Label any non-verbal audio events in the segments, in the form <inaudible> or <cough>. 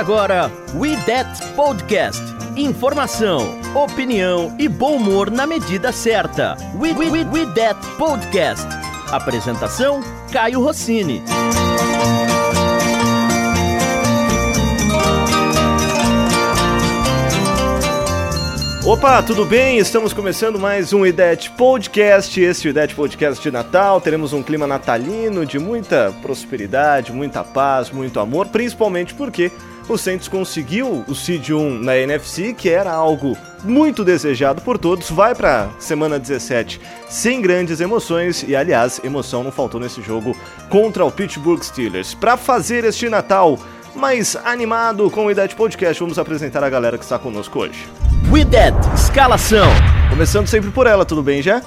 Agora We That Podcast. Informação, opinião e bom humor na medida certa. We, we, we, we That Podcast. Apresentação: Caio Rossini. Opa, tudo bem? Estamos começando mais um IDET Podcast. Este IDET Podcast de Natal. Teremos um clima natalino de muita prosperidade, muita paz, muito amor, principalmente porque o Saints conseguiu o Seed 1 na NFC, que era algo muito desejado por todos. Vai para semana 17 sem grandes emoções e, aliás, emoção não faltou nesse jogo contra o Pittsburgh Steelers. Para fazer este Natal mais animado com o IDET Podcast, vamos apresentar a galera que está conosco hoje. We That, escalação. Começando sempre por ela, tudo bem já?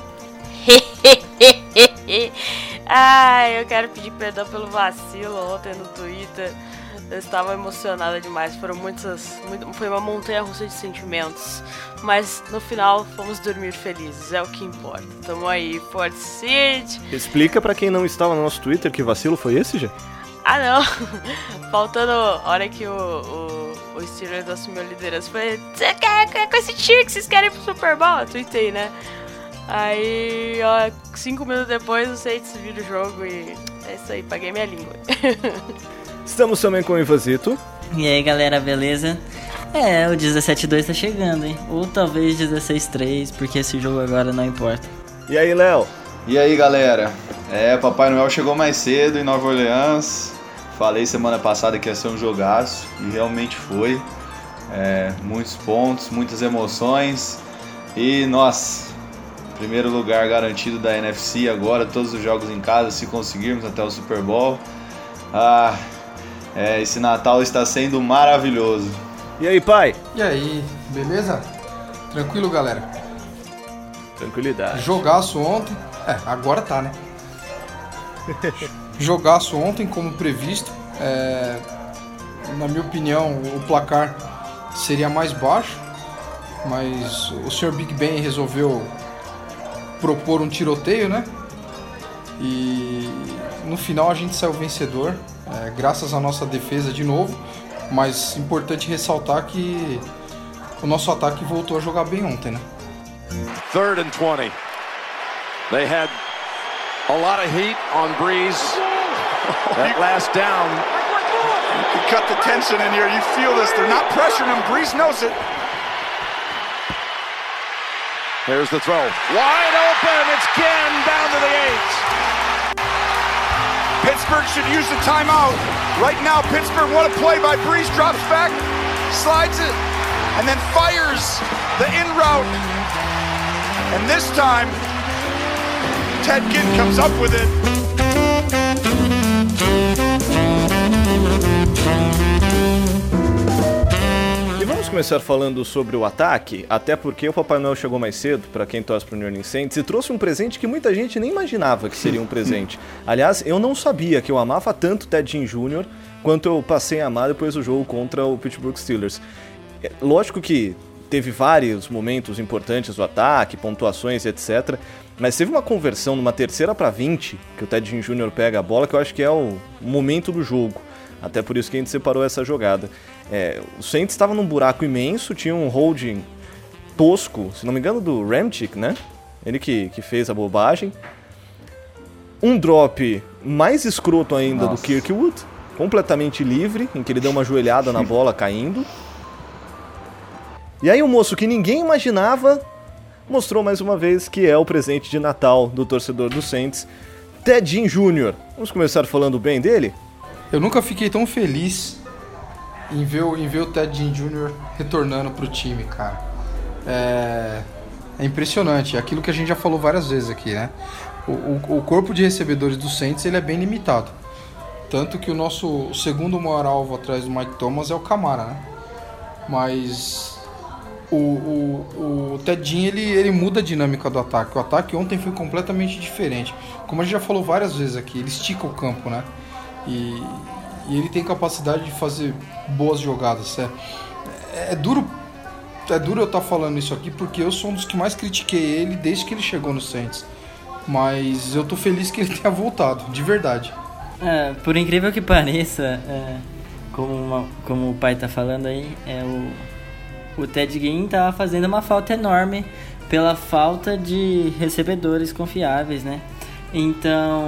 <laughs> Ai, eu quero pedir perdão pelo vacilo ontem no Twitter. Eu estava emocionada demais. Foram muitas. Foi uma montanha russa de sentimentos. Mas no final fomos dormir felizes. É o que importa. Tamo aí, Fort City. Explica para quem não estava no nosso Twitter que vacilo foi esse, já? Ah, não. <laughs> Faltando a hora que o, o, o Steelers assumiu a liderança. Foi, você quer, quer com esse time que vocês querem pro Super Bowl? Eu tuitei, né? Aí, ó, cinco minutos depois, o Saints vira o jogo e é isso aí, paguei minha língua. <laughs> Estamos também com o Ivazito. E aí, galera, beleza? É, o 17-2 tá chegando, hein? Ou talvez 16-3, porque esse jogo agora não importa. E aí, Léo? E aí, galera? É, Papai Noel chegou mais cedo em Nova Orleans. Falei semana passada que ia ser um jogaço e realmente foi. É, muitos pontos, muitas emoções e nossa, primeiro lugar garantido da NFC agora, todos os jogos em casa, se conseguirmos até o Super Bowl. Ah, é, esse Natal está sendo maravilhoso. E aí, pai? E aí, beleza? Tranquilo, galera? Tranquilidade. Jogaço ontem. É, agora tá, né? <laughs> Jogaço ontem, como previsto. É, na minha opinião, o placar seria mais baixo, mas o Sr. Big Ben resolveu propor um tiroteio, né? E no final a gente saiu vencedor, é, graças à nossa defesa de novo. Mas importante ressaltar que o nosso ataque voltou a jogar bem ontem, né? Third and 20. They had a lot of heat on Breeze. <laughs> That last down. You cut the tension in here. You feel this. They're not pressuring him. Breeze knows it. Here's the throw. Wide open. It's Ken down to the eight. Pittsburgh should use the timeout. Right now, Pittsburgh, what a play by Breeze. Drops back, slides it, and then fires the in route. And this time, Ted Ginn comes up with it. Começar falando sobre o ataque, até porque o Papai Noel chegou mais cedo, para quem torce pro New Orleans Saints, e trouxe um presente que muita gente nem imaginava que seria um presente. <laughs> Aliás, eu não sabia que eu amava tanto Ted Ginn Jr. quanto eu passei a amar depois do jogo contra o Pittsburgh Steelers. É, lógico que teve vários momentos importantes do ataque, pontuações, etc. Mas teve uma conversão numa terceira para 20, que o Ted Ginn Jr. pega a bola, que eu acho que é o momento do jogo. Até por isso que a gente separou essa jogada. É, o Saints estava num buraco imenso, tinha um holding tosco, se não me engano, do Ramchick, né? Ele que, que fez a bobagem. Um drop mais escroto ainda Nossa. do Kirkwood, completamente livre, em que ele deu uma joelhada na bola <laughs> caindo. E aí o moço que ninguém imaginava mostrou mais uma vez que é o presente de Natal do torcedor do Saints, Ted Ginn Jr. Vamos começar falando bem dele? Eu nunca fiquei tão feliz em ver, em ver o Ted Ginn Jr. retornando pro time, cara. É, é impressionante. É aquilo que a gente já falou várias vezes aqui, né? O, o- o corpo de recebedores do Saints ele é bem limitado. Tanto que o nosso segundo maior alvo atrás do Mike Thomas é o Camara, né? Mas o, o, o Ted Ginn, ele, ele muda a dinâmica do ataque. O ataque ontem foi completamente diferente. Como a gente já falou várias vezes aqui, ele estica o campo, né? E, e ele tem capacidade de fazer boas jogadas. É, é duro é duro eu estar falando isso aqui porque eu sou um dos que mais critiquei ele desde que ele chegou no Saints. Mas eu tô feliz que ele tenha voltado, de verdade. É, por incrível que pareça, é, como, uma, como o pai tá falando aí, é o, o Ted Ginn tava fazendo uma falta enorme pela falta de recebedores confiáveis, né? Então,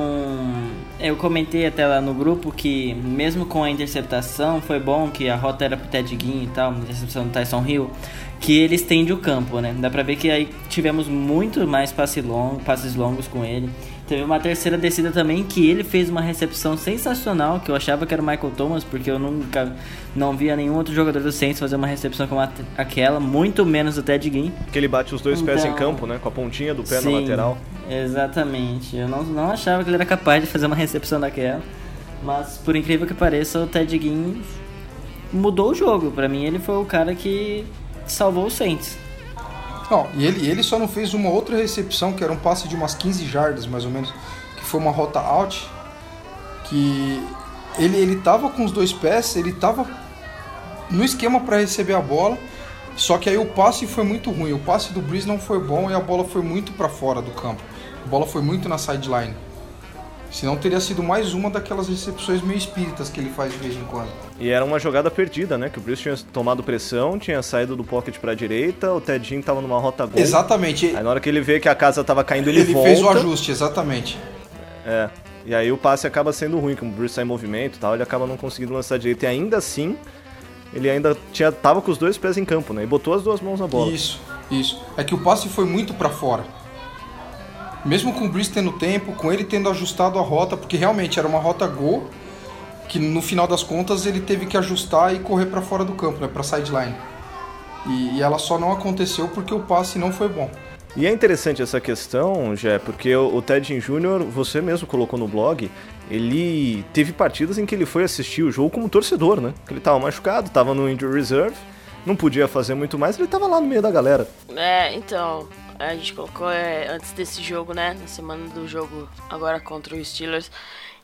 eu comentei até lá no grupo que, mesmo com a interceptação, foi bom que a rota era pro Ted Ginn e tal, interceptação do Tyson Hill, que ele estende o campo, né? Dá pra ver que aí tivemos muito mais passe long, passes longos com ele. Teve uma terceira descida também que ele fez uma recepção sensacional, que eu achava que era o Michael Thomas, porque eu nunca não via nenhum outro jogador do Saints fazer uma recepção como aquela, muito menos o Ted Ginn. Que ele bate os dois então, pés em então, campo, né? Com a pontinha do pé sim, na lateral. Exatamente. Eu não, não achava que ele era capaz de fazer uma recepção daquela. Mas por incrível que pareça, o Ted Ginn mudou o jogo. Para mim, ele foi o cara que salvou o Saints. Não, e ele, ele só não fez uma outra recepção, que era um passe de umas 15 jardas, mais ou menos, que foi uma rota out, que ele, ele tava com os dois pés, ele tava no esquema para receber a bola, só que aí o passe foi muito ruim. O passe do Breeze não foi bom e a bola foi muito para fora do campo. A bola foi muito na sideline. Senão teria sido mais uma daquelas recepções meio espíritas que ele faz de vez em quando. E era uma jogada perdida, né? Que o Bruce tinha tomado pressão, tinha saído do pocket pra direita, o Tedinho tava numa rota gol. Exatamente. Aí na hora que ele vê que a casa tava caindo, ele, ele volta. Ele fez o ajuste, exatamente. É. E aí o passe acaba sendo ruim, como o Bruce sai em movimento e tal, ele acaba não conseguindo lançar direito. E ainda assim, ele ainda tinha, tava com os dois pés em campo, né? E botou as duas mãos na bola. Isso, isso. É que o passe foi muito para fora mesmo com o Brice tendo tempo, com ele tendo ajustado a rota, porque realmente era uma rota gol, que no final das contas ele teve que ajustar e correr para fora do campo, né, para sideline. E, e ela só não aconteceu porque o passe não foi bom. E é interessante essa questão, Jé, porque o Ted Júnior, você mesmo colocou no blog, ele teve partidas em que ele foi assistir o jogo como torcedor, né? Que ele tava machucado, tava no injury reserve, não podia fazer muito mais, ele tava lá no meio da galera. É, então, a gente colocou é, antes desse jogo, né? Na semana do jogo agora contra o Steelers,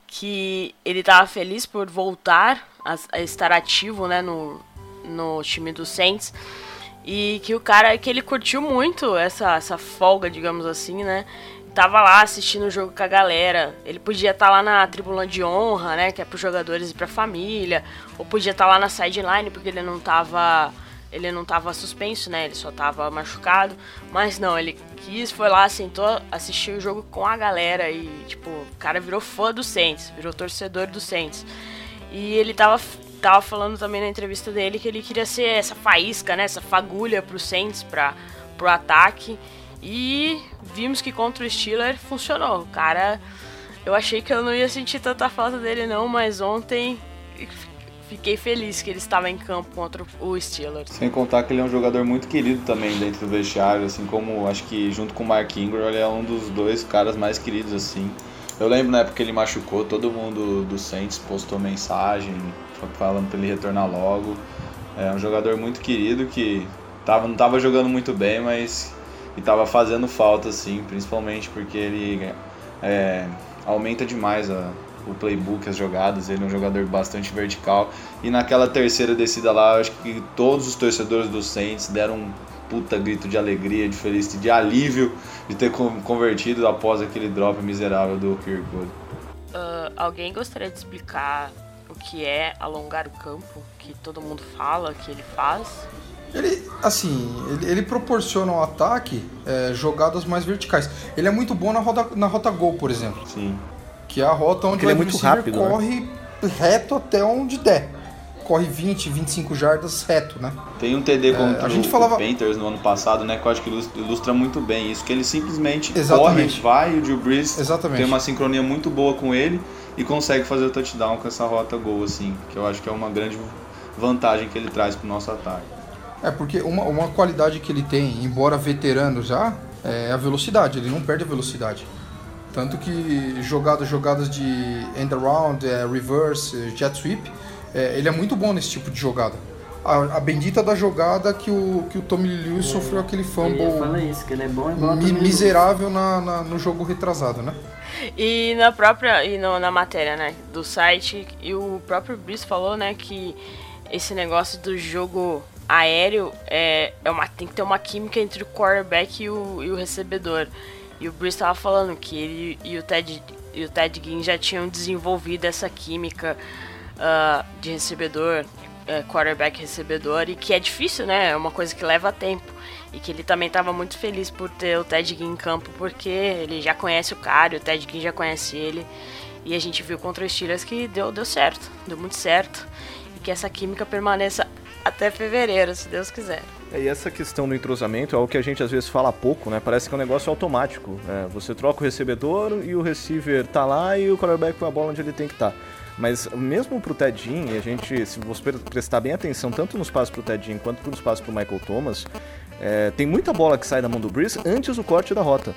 que ele tava feliz por voltar a, a estar ativo, né? No, no time do Saints. E que o cara, que ele curtiu muito essa, essa folga, digamos assim, né? Tava lá assistindo o jogo com a galera. Ele podia estar tá lá na tribuna de honra, né? Que é pros jogadores e pra família. Ou podia estar tá lá na sideline, porque ele não tava ele não tava suspenso, né? Ele só tava machucado. Mas não, ele quis, foi lá, sentou, assistiu o jogo com a galera e, tipo, o cara virou fã do Saints, virou torcedor do Saints. E ele tava, tava falando também na entrevista dele que ele queria ser essa faísca, né? Essa fagulha pro Saints, pra, pro ataque. E vimos que contra o Steeler funcionou. O cara, eu achei que eu não ia sentir tanta falta dele não, mas ontem fiquei feliz que ele estava em campo contra o Steelers. Sem contar que ele é um jogador muito querido também dentro do vestiário, assim como acho que junto com o Mark Ingram ele é um dos dois caras mais queridos assim. Eu lembro na época que ele machucou, todo mundo do Saints postou mensagem falando para ele retornar logo. É um jogador muito querido que tava, não estava jogando muito bem, mas estava fazendo falta assim, principalmente porque ele é, aumenta demais a, o playbook, as jogadas, ele é um jogador bastante vertical. E naquela terceira descida lá, acho que todos os torcedores do Saints deram um puta grito de alegria, de felicidade, de alívio de ter convertido após aquele drop miserável do Kirkwood. Uh, alguém gostaria de explicar o que é alongar o campo, que todo mundo fala que ele faz? Ele, assim, ele, ele proporciona ao ataque é, jogadas mais verticais. Ele é muito bom na rota, na rota gol, por exemplo. Sim. Que é a rota onde ele o é muito rápido, né? corre né? reto até onde der. Corre 20, 25 jardas reto, né? Tem um TD contra é, a gente o, falava... o Panthers no ano passado, né? Que eu acho que ilustra muito bem isso. Que ele simplesmente Exatamente. corre, vai, e o Drew Brees Exatamente. tem uma sincronia muito boa com ele e consegue fazer o touchdown com essa rota gol, assim. Que eu acho que é uma grande vantagem que ele traz pro nosso ataque. É, porque uma, uma qualidade que ele tem, embora veterano já, é a velocidade. Ele não perde a velocidade. Tanto que jogadas, jogadas de end around, é, reverse, jet sweep, é, ele é muito bom nesse tipo de jogada. A, a, bendita da jogada que o, que o Tommy Lewis é, sofreu aquele fumble fala isso, que ele é bom igual mi, miserável na, na, no jogo retrasado, né? E na própria e no, na matéria, né, do site, e o próprio Brice falou, né, que esse negócio do jogo aéreo é, é uma, tem que ter uma química entre o quarterback e o, e o recebedor. E o Bruce estava falando que ele e o Ted, e o Ted Ginn já tinham desenvolvido essa química uh, de recebedor, uh, quarterback recebedor, e que é difícil, né? É uma coisa que leva tempo. E que ele também estava muito feliz por ter o Ted Ginn em campo, porque ele já conhece o cara, o Ted Ginn já conhece ele. E a gente viu contra os Steelers que deu, deu certo, deu muito certo. E que essa química permaneça até fevereiro, se Deus quiser. É, e essa questão do entrosamento é o que a gente às vezes fala pouco, né? Parece que é um negócio automático. Né? Você troca o recebedor e o receiver tá lá e o quarterback põe a bola onde ele tem que estar. Tá. Mas mesmo pro Ted Jean, a gente, se você prestar bem atenção, tanto nos passos pro Ted Jean quanto nos passos pro Michael Thomas, é, tem muita bola que sai da mão do Breeze antes do corte da rota.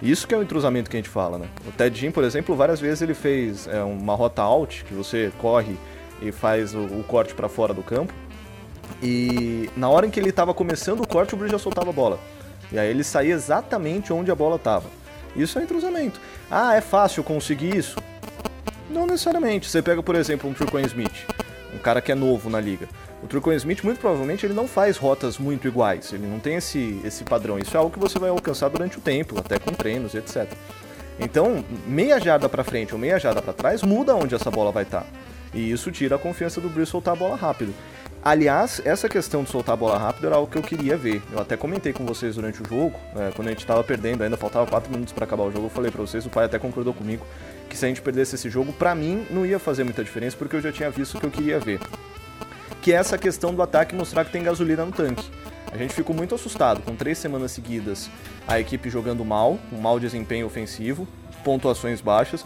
Isso que é o entrosamento que a gente fala, né? O Ted por exemplo, várias vezes ele fez é, uma rota out, que você corre e faz o, o corte para fora do campo. E na hora em que ele estava começando o corte, o Bridge já soltava a bola. E aí ele saía exatamente onde a bola estava. Isso é entrosamento. Ah, é fácil conseguir isso? Não necessariamente. Você pega, por exemplo, um Turcoin Smith, um cara que é novo na liga. O Turcoin Smith, muito provavelmente, ele não faz rotas muito iguais. Ele não tem esse, esse padrão. Isso é algo que você vai alcançar durante o tempo, até com treinos, etc. Então, meia jarda para frente ou meia jarda para trás muda onde essa bola vai estar. Tá. E isso tira a confiança do Bruce soltar a bola rápido. Aliás, essa questão de soltar a bola rápido era algo que eu queria ver. Eu até comentei com vocês durante o jogo, né, quando a gente estava perdendo, ainda faltava 4 minutos para acabar o jogo, eu falei para vocês, o pai até concordou comigo, que se a gente perdesse esse jogo, para mim não ia fazer muita diferença, porque eu já tinha visto o que eu queria ver. Que é essa questão do ataque mostrar que tem gasolina no tanque. A gente ficou muito assustado com três semanas seguidas a equipe jogando mal, um mau desempenho ofensivo, pontuações baixas,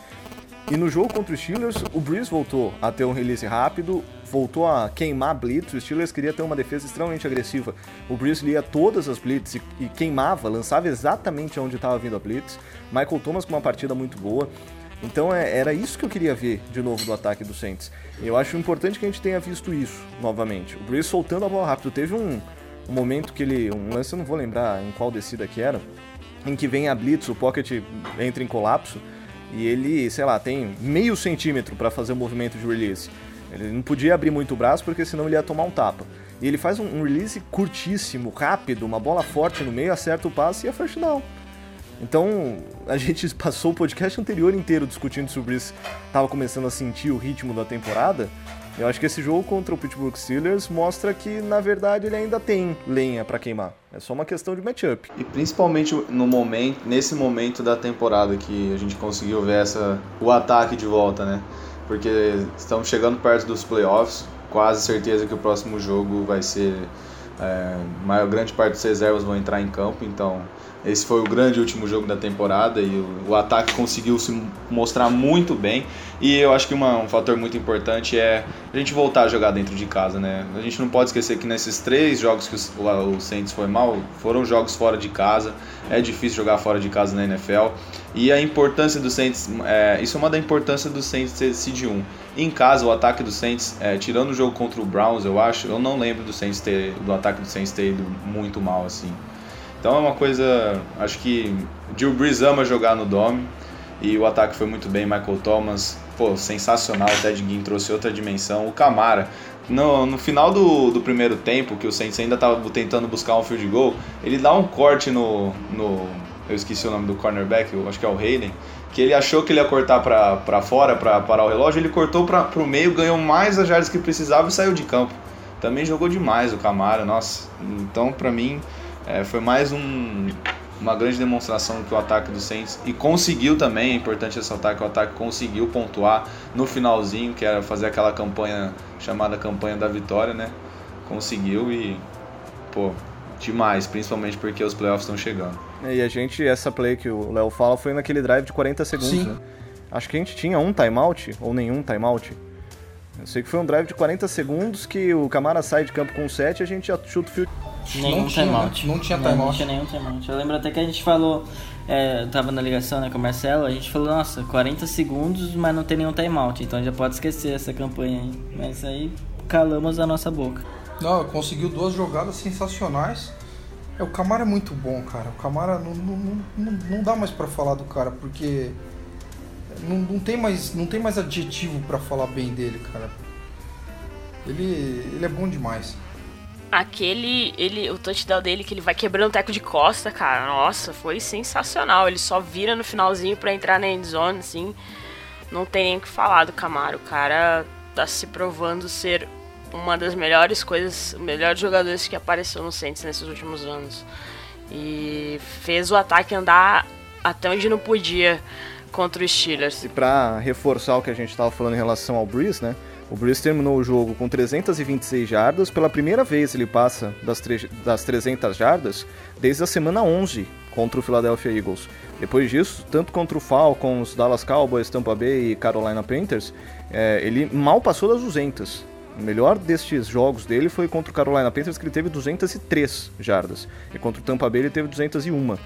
e no jogo contra os Steelers, o Breeze voltou a ter um release rápido, voltou a queimar blitz. Os Steelers queria ter uma defesa extremamente agressiva. O Breeze lia todas as blitz e, e queimava, lançava exatamente onde estava vindo a blitz. Michael Thomas com uma partida muito boa. Então é, era isso que eu queria ver de novo do ataque do Saints. Eu acho importante que a gente tenha visto isso novamente. O Breeze soltando a bola rápido. Teve um, um momento que ele. Um lance, eu não vou lembrar em qual descida que era. Em que vem a blitz, o pocket entra em colapso e ele, sei lá, tem meio centímetro para fazer o movimento de release. Ele não podia abrir muito o braço porque senão ele ia tomar um tapa. E ele faz um release curtíssimo, rápido, uma bola forte no meio, acerta o passe e é first down. Então, a gente <laughs> passou o podcast anterior inteiro discutindo sobre isso. Tava começando a sentir o ritmo da temporada. Eu acho que esse jogo contra o Pittsburgh Steelers mostra que, na verdade, ele ainda tem lenha para queimar. É só uma questão de matchup. E principalmente no momento, nesse momento da temporada que a gente conseguiu ver essa, o ataque de volta, né? Porque estamos chegando perto dos playoffs, quase certeza que o próximo jogo vai ser. É, maior grande parte dos reservas vão entrar em campo, então esse foi o grande último jogo da temporada e o, o ataque conseguiu se mostrar muito bem. E eu acho que uma, um fator muito importante é a gente voltar a jogar dentro de casa, né? A gente não pode esquecer que nesses três jogos que o, o Saints foi mal, foram jogos fora de casa. É difícil jogar fora de casa na NFL. E a importância do Saints, é, isso é uma da importância do Saints ser seed 1. Em casa, o ataque do Saints, é, tirando o jogo contra o Browns, eu acho, eu não lembro do Saints ter, do ataque do Saints ter ido muito mal assim. Então é uma coisa, acho que Drew Brees ama jogar no Dome e o ataque foi muito bem. Michael Thomas, pô, sensacional. O Ted Ginn trouxe outra dimensão. O Camara, no, no final do, do primeiro tempo, que o Saints ainda estava tentando buscar um field goal, ele dá um corte no, no. Eu esqueci o nome do cornerback, eu acho que é o Hayden. Que ele achou que ele ia cortar para fora para parar o relógio, ele cortou para o meio, ganhou mais as jardas que precisava e saiu de campo. Também jogou demais o Camara, nossa. Então, para mim, é, foi mais um, uma grande demonstração que o ataque do Saints e conseguiu também, é importante ressaltar que o ataque conseguiu pontuar no finalzinho, que era fazer aquela campanha chamada campanha da vitória, né? Conseguiu e pô, demais, principalmente porque os playoffs estão chegando. É, e a gente, essa play que o Léo fala foi naquele drive de 40 segundos, Sim. né? Acho que a gente tinha um timeout ou nenhum timeout. Eu sei que foi um drive de 40 segundos que o Camara sai de campo com 7 e a gente já chuta o field. Nenhum timeout. Não tinha timeout. Não tinha nenhum timeout. Eu lembro até que a gente falou, é, eu tava na ligação né, com o Marcelo, a gente falou, nossa, 40 segundos, mas não tem nenhum timeout, então já pode esquecer essa campanha aí. Mas aí calamos a nossa boca. Não, conseguiu duas jogadas sensacionais. É, o Camara é muito bom, cara. O Camara não, não, não, não dá mais para falar do cara, porque não, não, tem mais, não tem mais adjetivo para falar bem dele, cara. Ele, ele é bom demais. Aquele, ele, o touchdown dele que ele vai quebrando o teco de costa, cara, nossa, foi sensacional. Ele só vira no finalzinho para entrar na endzone, assim. Não tem nem o que falar do Camaro. O cara tá se provando ser uma das melhores coisas, melhores jogadores que apareceu no Saints nesses últimos anos. E fez o ataque andar até onde não podia contra os Steelers. E para reforçar o que a gente estava falando em relação ao Breeze, né? O Breeze terminou o jogo com 326 jardas. Pela primeira vez ele passa das, das 300 jardas desde a semana 11 contra o Philadelphia Eagles. Depois disso, tanto contra o Falcons, Dallas Cowboys, Tampa Bay e Carolina Panthers, é, ele mal passou das 200. O melhor destes jogos dele foi contra o Carolina Panthers, que ele teve 203 jardas. E contra o Tampa Bay ele teve 201.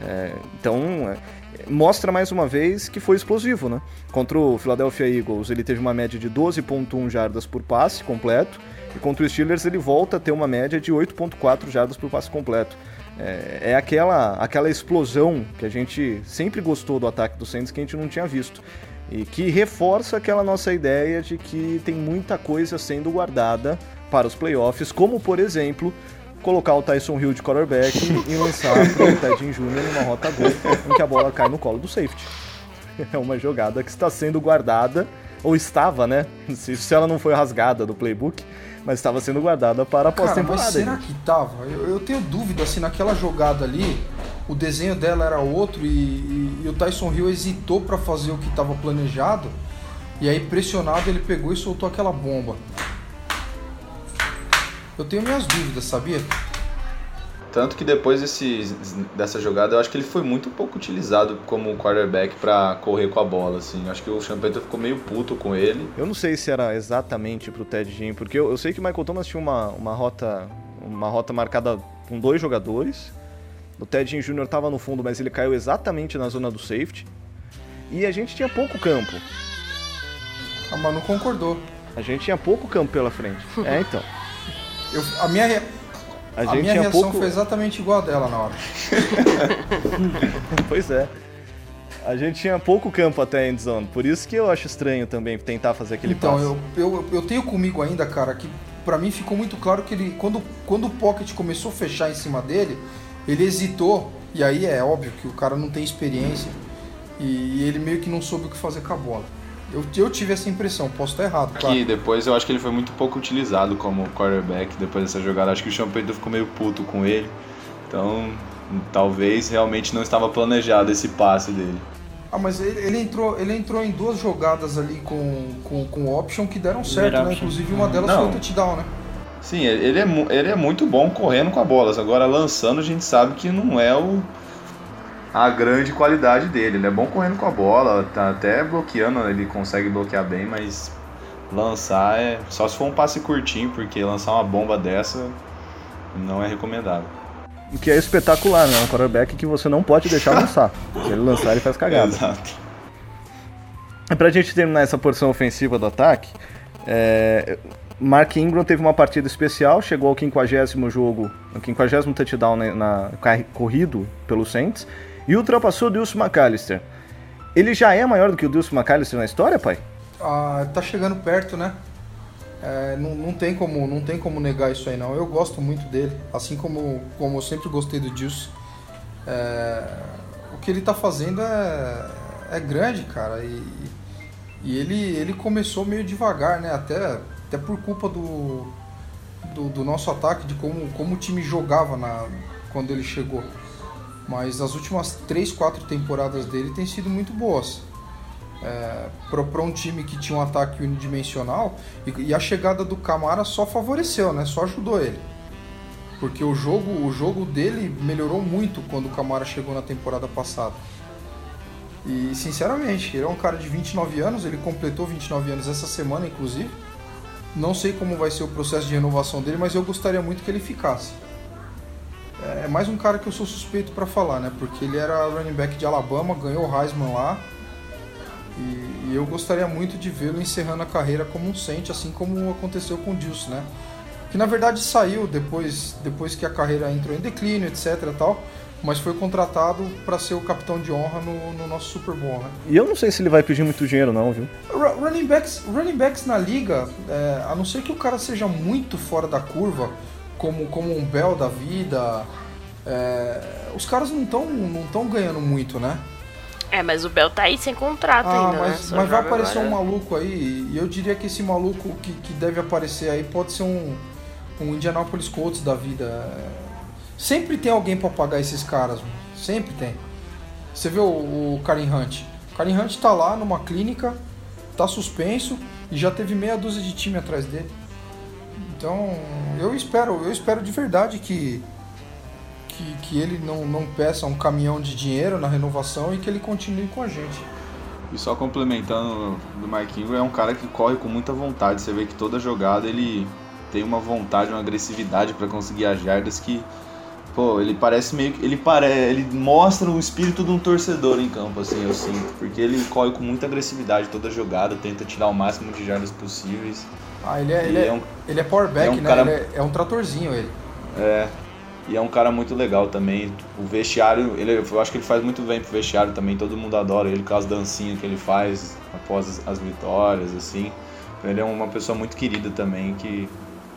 É, então, é, mostra mais uma vez que foi explosivo, né? Contra o Philadelphia Eagles, ele teve uma média de 12.1 jardas por passe completo, e contra o Steelers ele volta a ter uma média de 8.4 jardas por passe completo. É, é, aquela, aquela explosão que a gente sempre gostou do ataque do Saints que a gente não tinha visto. E que reforça aquela nossa ideia de que tem muita coisa sendo guardada para os playoffs, como por exemplo colocar o Tyson Hill de quarterback e lançar para o Tedinho Jr. numa rota gol em que a bola cai no colo do safety. <laughs> É uma jogada que está sendo guardada, ou estava, né? Se ela não foi rasgada do playbook, mas estava sendo guardada para a pós-temporada. será que estava? Eu, eu, tenho dúvida se naquela jogada ali o desenho dela era outro e, e, e o Tyson Hill hesitou para fazer o que estava planejado. E aí, pressionado, ele pegou e soltou aquela bomba. Eu tenho minhas dúvidas, sabia? Tanto que depois desse, dessa jogada, eu acho que ele foi muito pouco utilizado como quarterback para correr com a bola, assim. Acho que o Champeta ficou meio puto com ele. Eu não sei se era exatamente pro Ted Jean, porque eu, eu sei que o Michael Thomas tinha uma, uma rota uma rota marcada com dois jogadores. O Ted Jean Jr. estava no fundo, mas ele caiu exatamente na zona do safety. E a gente tinha pouco campo. A Manu concordou. A gente tinha pouco campo pela frente. é, então. <laughs> Eu, a minha, re... a, a minha reação pouco... foi exatamente igual a dela na hora. <laughs> pois é. A gente tinha pouco campo até a endzone, por isso que eu acho estranho também tentar fazer aquele então, passe. Então, eu, eu, eu tenho comigo ainda, cara, que para mim ficou muito claro que ele, quando, quando o pocket começou a fechar em cima dele, ele hesitou, e aí é óbvio que o cara não tem experiência, e, e ele meio que não soube o que fazer com a bola. Eu, eu tive essa impressão, posso estar errado, claro. E depois eu acho que ele foi muito pouco utilizado como quarterback depois dessa jogada. Acho que o Sean Payton ficou meio puto com ele. Então, talvez realmente não estava planejado esse passe dele. Ah, mas ele, ele, entrou, ele entrou em duas jogadas ali com, com, com option que deram certo, né? Inclusive uma delas não. foi o touchdown, né? Sim, ele é, ele é muito bom correndo com a bola. Agora lançando a gente sabe que não é o, a grande qualidade dele. Ele é bom correndo com a bola, tá até bloqueando, ele consegue bloquear bem, mas lançar é só se for um passe curtinho, porque lançar uma bomba dessa não é recomendável. O que é espetacular, né? Um quarterback que você não pode deixar lançar. <laughs> Se ele lançar, ele faz cagada. Exato. Pra gente terminar essa porção ofensiva do ataque, é... Mark Ingram teve uma partida especial, chegou ao 50 jogo, ao 50 touchdown na, na corrido pelo Saints e ultrapassou o Dilson McAllister. Ele já é maior do que o Dilson McAllister na história, pai? Ah, tá chegando perto, né? É, não, não, tem como, não tem como negar isso aí, não. Eu gosto muito dele, assim como, como eu sempre gostei do Dilson. É, o que ele tá fazendo é, é grande, cara. E, e ele, ele começou meio devagar, né? Até, até por culpa do, do, do nosso ataque, de como, como o time jogava na, quando ele chegou. Mas as últimas 3, 4 temporadas dele têm sido muito boas. É, para um time que tinha um ataque unidimensional e, e, a chegada do Camara só favoreceu, né? Só ajudou ele. Porque o jogo, o jogo dele melhorou muito quando o Camara chegou na temporada passada. E sinceramente, ele é um cara de 29 anos, ele completou 29 anos essa semana, inclusive. Não sei como vai ser o processo de renovação dele, mas eu gostaria muito que ele ficasse é mais um cara que eu sou suspeito para falar, né? Porque ele era running back de Alabama, ganhou o Heisman lá. E, e eu gostaria muito de vê-lo encerrando a carreira como um Saint, assim como aconteceu com o Dilson, né? Que na verdade saiu depois, depois que a carreira entrou em declínio, etc tal, mas foi contratado para ser o capitão de honra no, no, nosso Super Bowl, né? E eu não sei se ele vai pedir muito dinheiro não, viu? running backs, running backs na liga, é, a não ser que o cara seja muito fora da curva, como, como um Bell da vida, é, os caras não estão não tão ganhando muito, né? É, mas o Bell tá aí sem contrato Ah, ainda, né? mas, Só mas vai aparecer agora. um maluco aí, e eu diria que esse maluco que, que deve aparecer aí pode ser um, um Indianapolis Colts da vida. Sempre tem alguém pra pagar esses caras, mano. sempre tem. Você vê o, o Karen Hunt. O Karen Hunt tá lá numa clínica, tá suspenso e já teve meia dúzia de time atrás dele. Então, eu espero, eu espero de verdade que que, que ele não, não peça um caminhão de dinheiro na renovação e que ele continue com a gente. E só complementando do Ingram, é um cara que corre com muita vontade. Você vê que toda jogada ele tem uma vontade, uma agressividade para conseguir as jardas que, pô, ele parece meio que ele pare, ele mostra o espírito de um torcedor em campo, assim, eu sinto, porque ele corre com muita agressividade toda jogada, tenta tirar o máximo de jardas possíveis. Ah, ele é, ele é, é um- ele é powerback, é um né? cara- Ele é, é um tratorzinho ele. É. E é um cara muito legal também. O vestiário, ele, eu acho que ele faz muito bem pro vestiário também. Todo mundo adora ele com as dancinhas que ele faz após as, as vitórias, assim. Ele é uma pessoa muito querida também que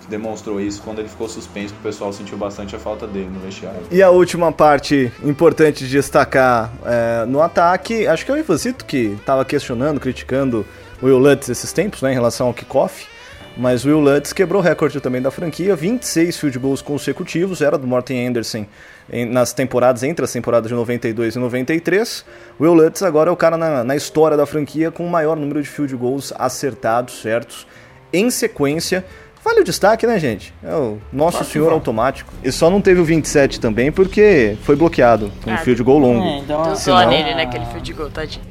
demonstrou isso quando ele ficou suspenso, que o pessoal sentiu bastante a falta dele no vestiário. E a última parte importante de destacar é, no ataque, acho que é o Ivazito que estava questionando, criticando o Will Lutz esses tempos, né, em relação ao kickoff. Mas o Will Lutz quebrou o recorde também da franquia, 26 field goals consecutivos, era do Morten Anderson em- nas temporadas, entre as temporadas de 92 e 93. O Will Lutz agora é o cara na, na história da franquia com o maior número de field goals acertados, certos, em sequência. Vale o destaque, né, gente? É o nosso que senhor automático. E só não teve o 27 também porque foi bloqueado. Um Ah, field goal longo. É, então, zoa Senão- nele, né? Aquele field goal, tadinho.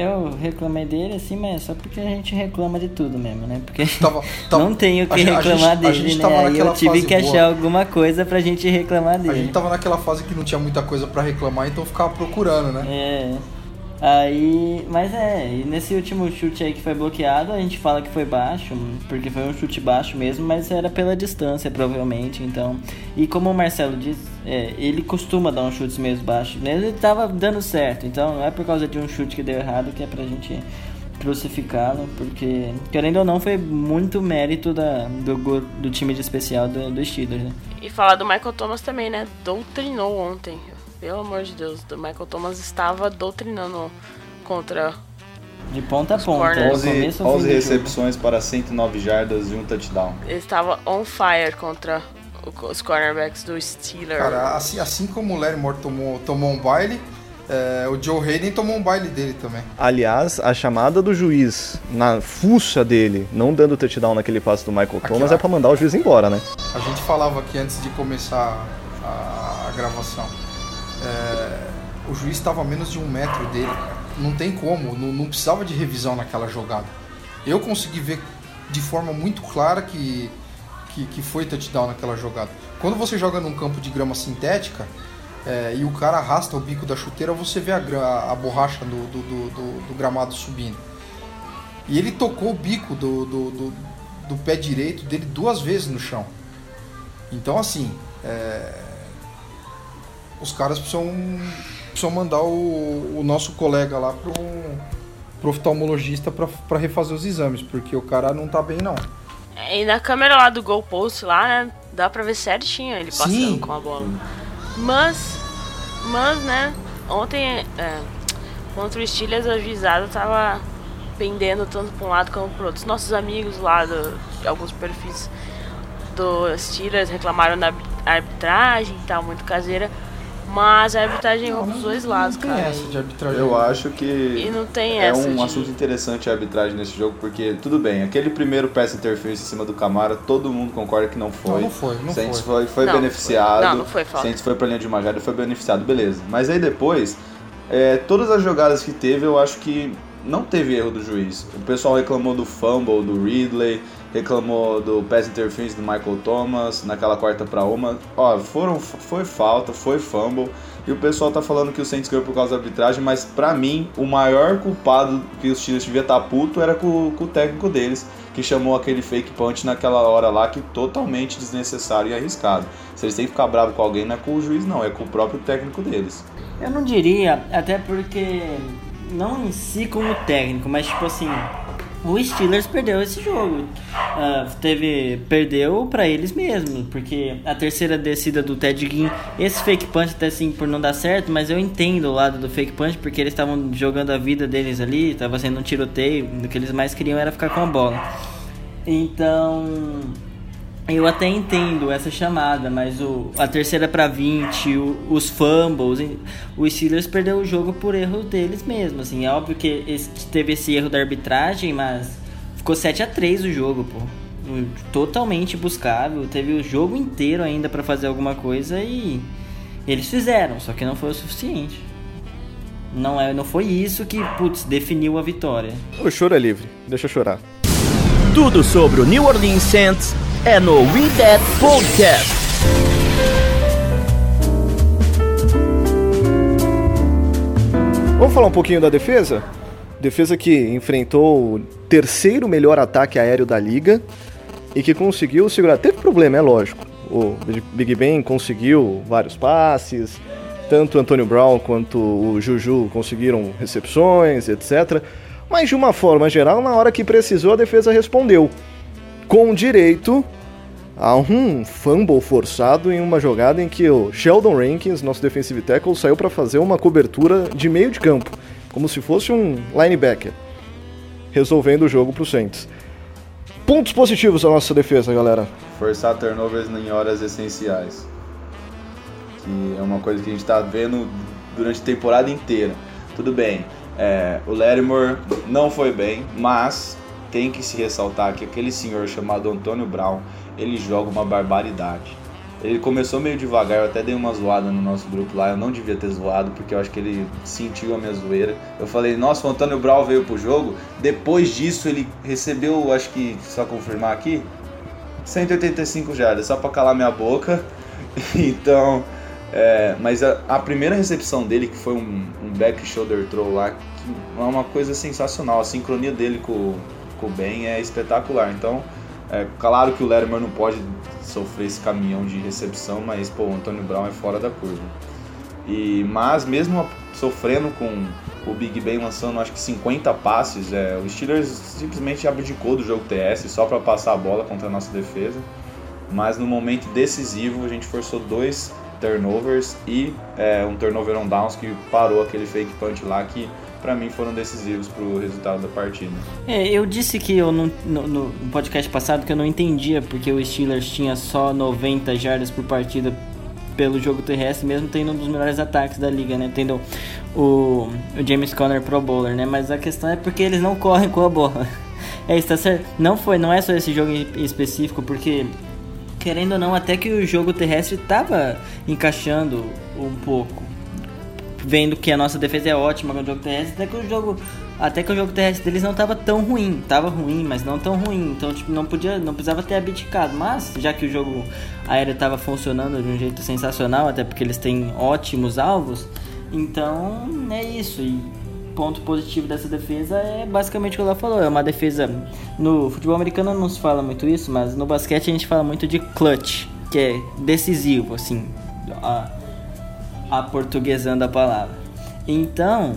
Eu reclamei dele assim, mas é só porque a gente reclama de tudo mesmo, né? Porque Tava, <laughs> tava- não tenho o a que a reclamar gente- a dele, gente né? eu tive que achar boa. alguma coisa pra gente reclamar A dele. gente tava naquela fase que não tinha muita coisa pra reclamar, então ficava procurando, né? É. Aí, mas é, e nesse último chute aí que foi bloqueado, a gente fala que foi baixo, porque foi um chute baixo mesmo, mas era pela distância, provavelmente, então. E como o Marcelo disse, é, ele costuma dar uns chutes mesmo baixos, mas ele tava dando certo, então não é por causa de um chute que deu errado que é pra gente crucificá-lo, porque, querendo ou não, foi muito mérito da, do, do time de especial do, do Steelers, né? E falar do Michael Thomas também, né? Doutrinou ontem. Pelo amor de Deus, o Michael Thomas estava doutrinando contra. De ponta a ponta, corners. do 11, começo ao fim 11 do jogo. recepções para 109 jardas e um touchdown. Ele estava on fire contra os cornerbacks do Steelers. Cara, assim, assim como o Larry Moore tomou, tomou um baile, é, o Joe Hayden tomou um baile dele também. Aliás, a chamada do juiz na fuça dele, não dando touchdown naquele passe do Michael Thomas, ó. é pra mandar o juiz embora, né? A gente falava aqui antes de começar a, a gravação. É, o juiz estava a menos de um metro dele. Não tem como, não, não precisava de revisão naquela jogada. Eu consegui ver de forma muito clara que, que, que foi touchdown naquela jogada. Quando você joga num campo de grama sintética é, e o cara arrasta o bico da chuteira, você vê a, a borracha do, do, do- do- do gramado subindo. E ele tocou o bico do, do, do, do pé direito dele duas vezes no chão. Então, assim, é, os caras precisam, precisam mandar o, o nosso colega lá pro, pro oftalmologista pra refazer os exames, porque o cara não tá bem, não. E na câmera lá do goal post lá, né? Dá pra ver certinho ele passando Sim. com a bola. Mas, mas, né? Ontem, é, contra o Steelers, a juizada tava pendendo tanto pra um lado como pro outro. Os nossos amigos lá, do, de alguns perfis do Steelers reclamaram da arbitragem e tal, muito caseira. Mas a arbitragem errou pros dois lados, não tem cara. essa de arbitragem. Eu acho que E não tem é essa um de- assunto interessante a arbitragem nesse jogo, porque tudo bem, aquele primeiro pass interference em cima do Camara, todo mundo concorda que não foi. Não, não foi, não Saints foi. foi, foi Não, não beneficiado. foi. Não, não foi falta. Saints foi pra linha de uma jarda, foi beneficiado, beleza. Mas aí depois, é, todas as jogadas que teve, eu acho que não teve erro do juiz. O pessoal reclamou do fumble do Ridley, reclamou do pass interference do Michael Thomas naquela quarta para uma. Ó, foram, foi falta, foi fumble. E o pessoal tá falando que o Saints ganhou por causa da arbitragem, mas pra mim, o maior culpado que os Steelers devia estar puto era com, com o técnico deles, que chamou aquele fake punch naquela hora lá, que totalmente desnecessário e arriscado. Se eles têm que ficar bravo com alguém, não é com o juiz não, é com o próprio técnico deles. Eu não diria, até porque não em si como técnico, mas tipo assim, o Steelers perdeu esse jogo. Uh, teve perdeu para eles mesmos, porque a terceira descida do Ted Ginn, esse fake punch até assim por não dar certo, mas eu entendo o lado do fake punch porque eles estavam jogando a vida deles ali, estava sendo um tiroteio, o que eles mais queriam era ficar com a bola. Então, eu até entendo essa chamada, mas o, a terceira para 20, o, os fumbles, o Steelers perdeu o jogo por erro deles mesmo, assim, é óbvio que esse, teve esse erro da arbitragem, mas ficou 7 a 3 o jogo, pô. Totalmente buscável, teve o jogo inteiro ainda para fazer alguma coisa e eles fizeram, só que não foi o suficiente. Não é, não foi isso que, putz, definiu a vitória. O choro é livre, deixa eu chorar. Tudo sobre o New Orleans Saints é no We That Podcast. Vamos falar um pouquinho da defesa? Defesa que enfrentou o terceiro melhor ataque aéreo da liga e que conseguiu segurar. Teve problema, é lógico. O Big Ben conseguiu vários passes, tanto Antônio Brown quanto o Juju conseguiram recepções, etc. Mas de uma forma geral, na hora que precisou, a defesa respondeu com direito a um fumble forçado em uma jogada em que o Sheldon Rankins, nosso defensive tackle, saiu para fazer uma cobertura de meio de campo, como se fosse um linebacker, resolvendo o jogo para o Saints. Pontos positivos da nossa defesa, galera. Forçar turnovers em horas essenciais. Que é uma coisa que a gente está vendo durante a temporada inteira. Tudo bem, é, o Lattimore não foi bem, mas tem que se ressaltar que aquele senhor chamado Antônio Brown, ele joga uma barbaridade. Ele começou meio devagar, eu até dei uma zoada no nosso grupo lá, eu não devia ter zoado, porque eu acho que ele sentiu a minha zoeira. Eu falei, nossa, o Antônio Brown veio pro jogo, depois disso ele recebeu, acho que, só confirmar aqui, 185 jardas, só pra calar minha boca. <laughs> então, é, mas a, a, primeira recepção dele, que foi um, um back shoulder throw lá, é uma coisa sensacional, a sincronia dele com, ficou bem, é espetacular. Então, é claro que o Letterman não pode sofrer esse caminhão de recepção, mas pô, o Antônio Brown é fora da curva. E mas mesmo sofrendo com o Big Ben lançando acho que 50 passes, é, o Steelers simplesmente abdicou do jogo TS só para passar a bola contra a nossa defesa. Mas no momento decisivo a gente forçou dois turnovers e é, um turnover on downs que parou aquele fake punch lá que para mim foram decisivos para o resultado da partida. É, eu disse que eu não, no, no, podcast passado que eu não entendia porque o Steelers tinha só 90 jardas por partida pelo jogo terrestre, mesmo tendo um dos melhores ataques da liga, né? Tendo o, o James Conner Pro Bowler, né? Mas a questão é porque eles não correm com a bola. <laughs> É, está certo. Não foi, não é só esse jogo em específico, porque querendo ou não, até que o jogo terrestre estava encaixando um pouco vendo que a nossa defesa é ótima com o jogo terrestre, até que o jogo, até que o jogo terrestre deles não estava tão ruim, tava ruim, mas não tão ruim, então tipo não podia, não precisava ter abdicado, mas já que o jogo aéreo estava funcionando de um jeito sensacional, até porque eles têm ótimos alvos, então é isso e ponto positivo dessa defesa é basicamente o que ela falou. É uma defesa. No futebol americano não se fala muito isso, mas no basquete a gente fala muito de clutch, que é decisivo, assim. Aportuguesando a palavra. Então,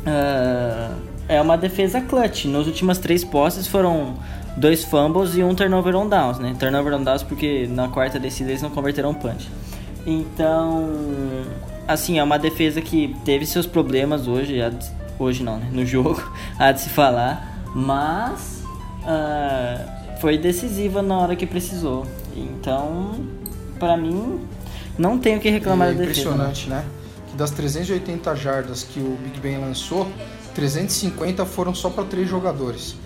uh, é uma defesa clutch. Nas últimas três posses foram dois fumbles e um turnover on downs, né? Turnover on downs porque na quarta descida eles não converteram punch. Então, assim, é uma defesa que teve seus problemas hoje, hoje não, né? No jogo, <laughs> há de se falar, mas uh, foi decisiva na hora que precisou. Então, para mim, não tenho que reclamar é da defesa. Impressionante, né? Que das 380 jardas que o Big Ben lançou, 350 foram só para três jogadores.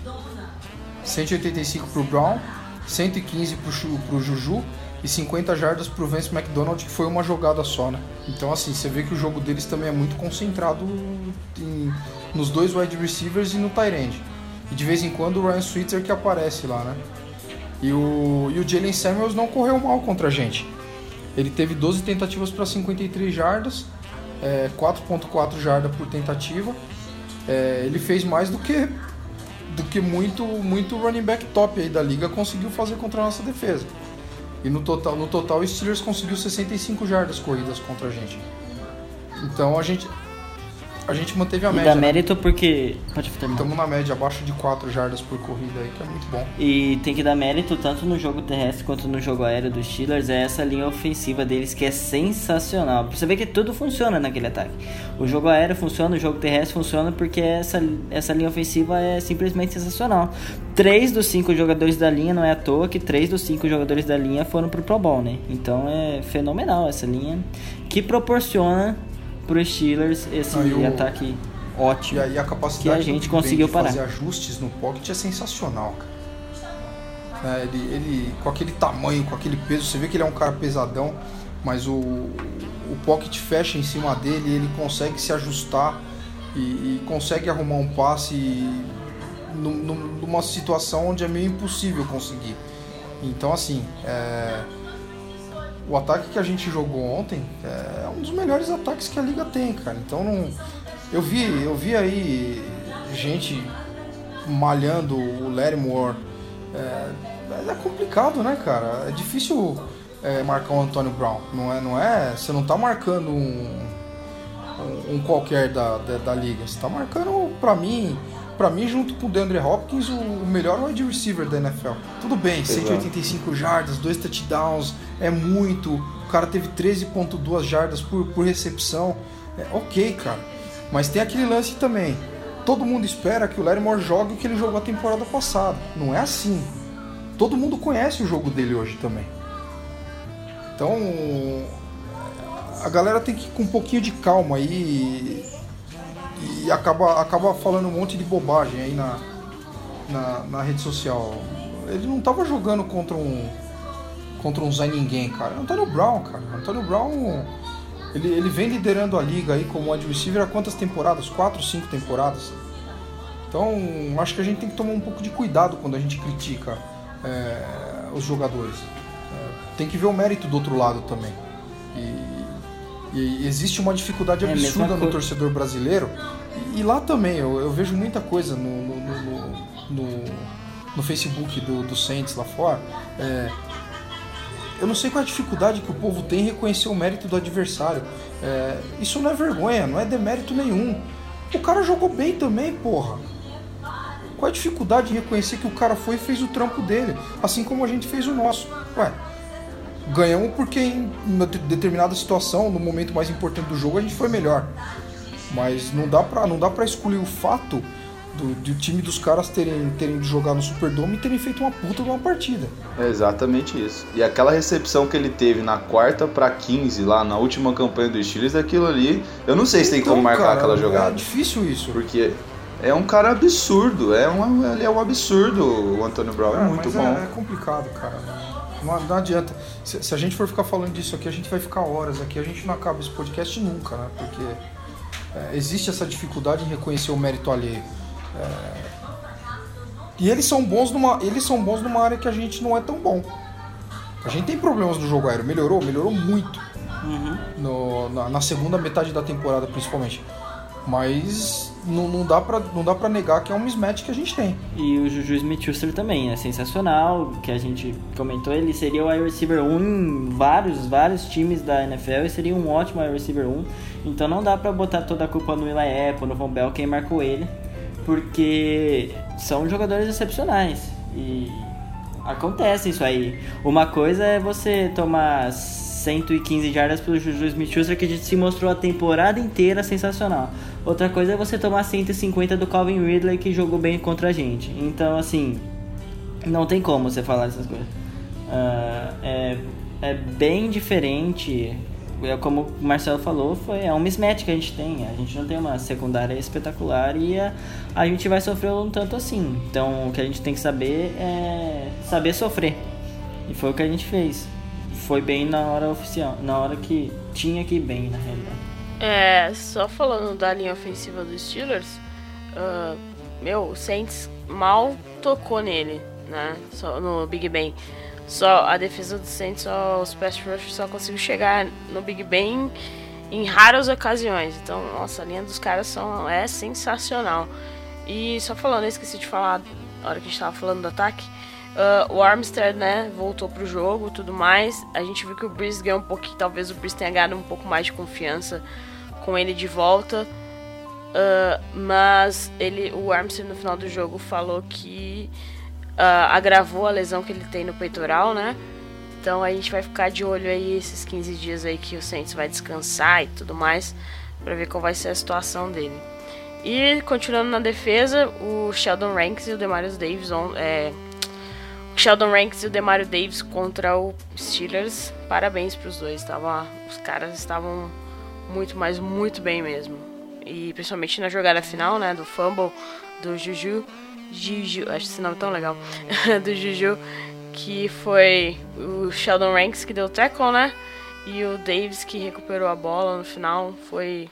185 para o Brown, 115 para o Juju e 50 jardas para o Vance McDonald, que foi uma jogada só, né? Então, assim, você vê que o jogo deles também é muito concentrado em, nos dois wide receivers e no tight end. E de vez em quando o Ryan Switzer que aparece lá, né? E o, e o Jalen Samuels não correu mal contra a gente. Ele teve 12 tentativas para 53 jardas, é, 4.4 jardas por tentativa. É, ele fez mais do que do que muito muito running back top aí da liga conseguiu fazer contra a nossa defesa. E no total, no total o Steelers conseguiu 65 jardas corridas contra a gente. Então a gente A gente manteve a E média. dá né? mérito porque. Pode terminar. Estamos na média abaixo de 4 jardas por corrida aí, que é muito bom. E tem que dar mérito tanto no jogo terrestre quanto no jogo aéreo dos Steelers. É essa linha ofensiva deles que é sensacional. Pra você ver que tudo funciona naquele ataque. O jogo aéreo funciona, o jogo terrestre funciona porque essa, essa linha ofensiva é simplesmente sensacional. Três dos cinco jogadores da linha, não é à toa que três dos cinco jogadores da linha foram pro Pro Bowl, né? Então é fenomenal essa linha que proporciona pro Steelers esse Ah, e o- ataque E ótimo. aí a capacidade Que a gente conseguiu de parar. fazer ajustes no pocket é sensacional, cara. É, ele, ele, com aquele tamanho, com aquele peso, você vê que ele é um cara pesadão, mas o, o pocket fecha em cima dele, ele consegue se ajustar e, e consegue arrumar um passe num- numa situação onde é meio impossível conseguir. Então, assim, é, o ataque que a gente jogou ontem é um dos melhores ataques que a liga tem, cara. Então, não, eu vi, eu vi aí gente malhando o Lattimore. É, é complicado, né, cara? É difícil é, marcar o Antônio Brown. Não é, não é? Você não tá marcando um, um, um qualquer da, da, da liga. Você tá marcando, pra mim, pra mim, junto com o DeAndre Hopkins, o, o melhor wide receiver da NFL. Tudo bem, 185 jardas, dois touchdowns, é muito. O cara teve 13.2 jardas por, por recepção. É, ok, cara. Mas tem aquele lance também. Todo mundo espera que o Lattimore jogue o que ele jogou a temporada passada. Não é assim. Todo mundo conhece o jogo dele hoje também. Então, a galera tem que ir com um pouquinho de calma aí e, acaba, acaba falando um monte de bobagem aí na, na, na rede social. Ele não tava jogando contra um contra um Zé Ninguém, cara. Antônio Brown, cara. Antônio Brown, ele, ele vem liderando a liga aí como wide receiver há quantas temporadas? Quatro, cinco temporadas. Então, acho que a gente tem que tomar um pouco de cuidado quando a gente critica é, os jogadores. É, tem que ver o mérito do outro lado também. E, e existe uma dificuldade É absurda no torcedor brasileiro. E, lá também, eu, eu vejo muita coisa no, no, no, no, no- no Facebook do, do Saints lá fora. É, eu não sei qual é a dificuldade que o povo tem em reconhecer o mérito do adversário. É, isso não é vergonha, não é demérito nenhum. O cara jogou bem também, porra. Qual é a dificuldade em reconhecer que o cara foi e fez o trampo dele, assim como a gente fez o nosso? Ué, ganhamos porque em uma de- determinada situação, no momento mais importante do jogo, a gente foi melhor. Mas não dá pra, não dá pra excluir o fato do, do time dos caras terem, terem jogar no Superdome e terem feito uma puta de uma partida. É exatamente isso. E aquela recepção que ele teve na quarta pra 15 lá na última campanha do Steelers, aquilo ali, eu não sei se tem Então, como marcar cara, aquela É jogada. difícil isso. Porque é um cara absurdo, é um, ele é um absurdo o Antônio Brown, é muito mas bom. É, é complicado, cara. Não, não adianta. Se, se a gente for ficar falando disso aqui, a gente vai ficar horas aqui. A gente não acaba esse podcast nunca, né? Porque é, existe essa dificuldade em reconhecer o mérito alheio. É, e eles são bons numa, eles são bons numa área que a gente não é tão bom. A gente tem problemas no jogo aéreo. Melhorou, melhorou muito. No- na, na segunda metade da temporada, principalmente. Mas não, não, dá pra, não dá pra negar que é um mismatch que a gente tem. E o Juju Smith-Schuster também é sensacional, que a gente comentou, ele seria o wide receiver 1 em vários, vários times da NFL e seria um ótimo wide receiver 1. Então não dá pra botar toda a culpa no Eli Apple, no Von Bell, quem marcou ele, porque são jogadores excepcionais e acontece isso aí. Uma coisa é você tomar 115 jardas pelo Juju Smith-Schuster que se mostrou a temporada inteira sensacional. Outra coisa é você tomar 150 do Calvin Ridley que jogou bem contra a gente. Então, assim, não tem como você falar essas coisas. Ah, é, é bem diferente. É como o Marcelo falou, foi, é um mismatch que a gente tem. A gente não tem uma secundária espetacular e a, a gente vai sofrer um tanto assim. Então, o que a gente tem que saber é saber sofrer. E foi o que a gente fez. Foi bem na hora oficial, na hora que tinha que ir bem, na realidade. É, só falando da linha ofensiva dos Steelers, ah, meu, o Saints mal tocou nele, né? Só no Big Ben. Só a defesa do Saints, só os pass rush só conseguiu chegar no Big Ben em raras ocasiões. Então, nossa, a linha dos caras são, é sensacional. E só falando, eu esqueci de falar na hora que a gente tava falando do ataque. ah, o Armstead, né, voltou pro jogo tudo mais. A gente viu que o Breeze ganhou um pouquinho, talvez o Breeze tenha ganhado um pouco mais de confiança com ele de volta. Uh, mas ele, o Armstead no final do jogo falou que uh, agravou a lesão que ele tem no peitoral, né? Então a gente vai ficar de olho aí esses 15 dias aí que o Saints vai descansar e tudo mais, para ver qual vai ser a situação dele. E continuando na defesa, o Sheldon Ranks e o Demarius Davis, é, o Sheldon Ranks e o Demario Davis contra o Steelers. Parabéns para os dois, tava, os caras estavam muito, mas muito bem mesmo e principalmente na jogada final, né, do fumble do Juju, Juju, acho esse nome tão legal, <laughs> do Juju, que foi o Sheldon Ranks que deu tackle, né, e o Davis que recuperou a bola no final, foi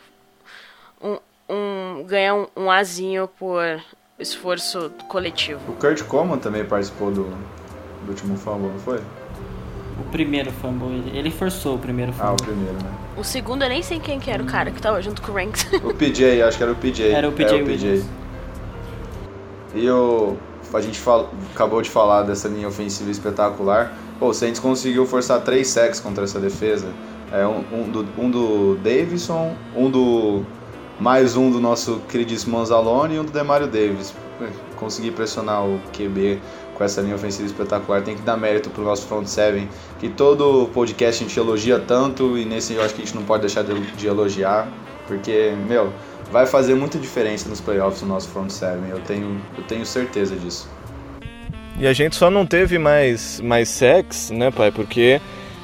um, um ganhar um, um azinho por esforço coletivo. O Kurt Coleman também participou do, do último fumble, não foi? O primeiro fumble, ele forçou o primeiro fumble. Ah, o primeiro, né? O segundo eu nem sei quem que era o cara que tava junto com o Ranks. O PJ, acho que era o PJ. Era o PJ. É, o PJ. E o, a gente fal, acabou de falar dessa linha ofensiva espetacular. Pô, o Saints conseguiu forçar três sacks contra essa defesa. É, um, um, do, um do Davidson, um do. Mais um do nosso queridíssimo Anzalone e um do Demario Davis. Consegui pressionar o QB com essa linha ofensiva espetacular. Tem que dar mérito pro nosso front seven, que todo podcast a gente elogia tanto e nesse eu acho que a gente não pode deixar de, de elogiar, porque, meu, vai fazer muita diferença nos playoffs o nosso front seven. Eu tenho, eu tenho certeza disso. E a gente só não teve mais, mais sex, né, pai? Porque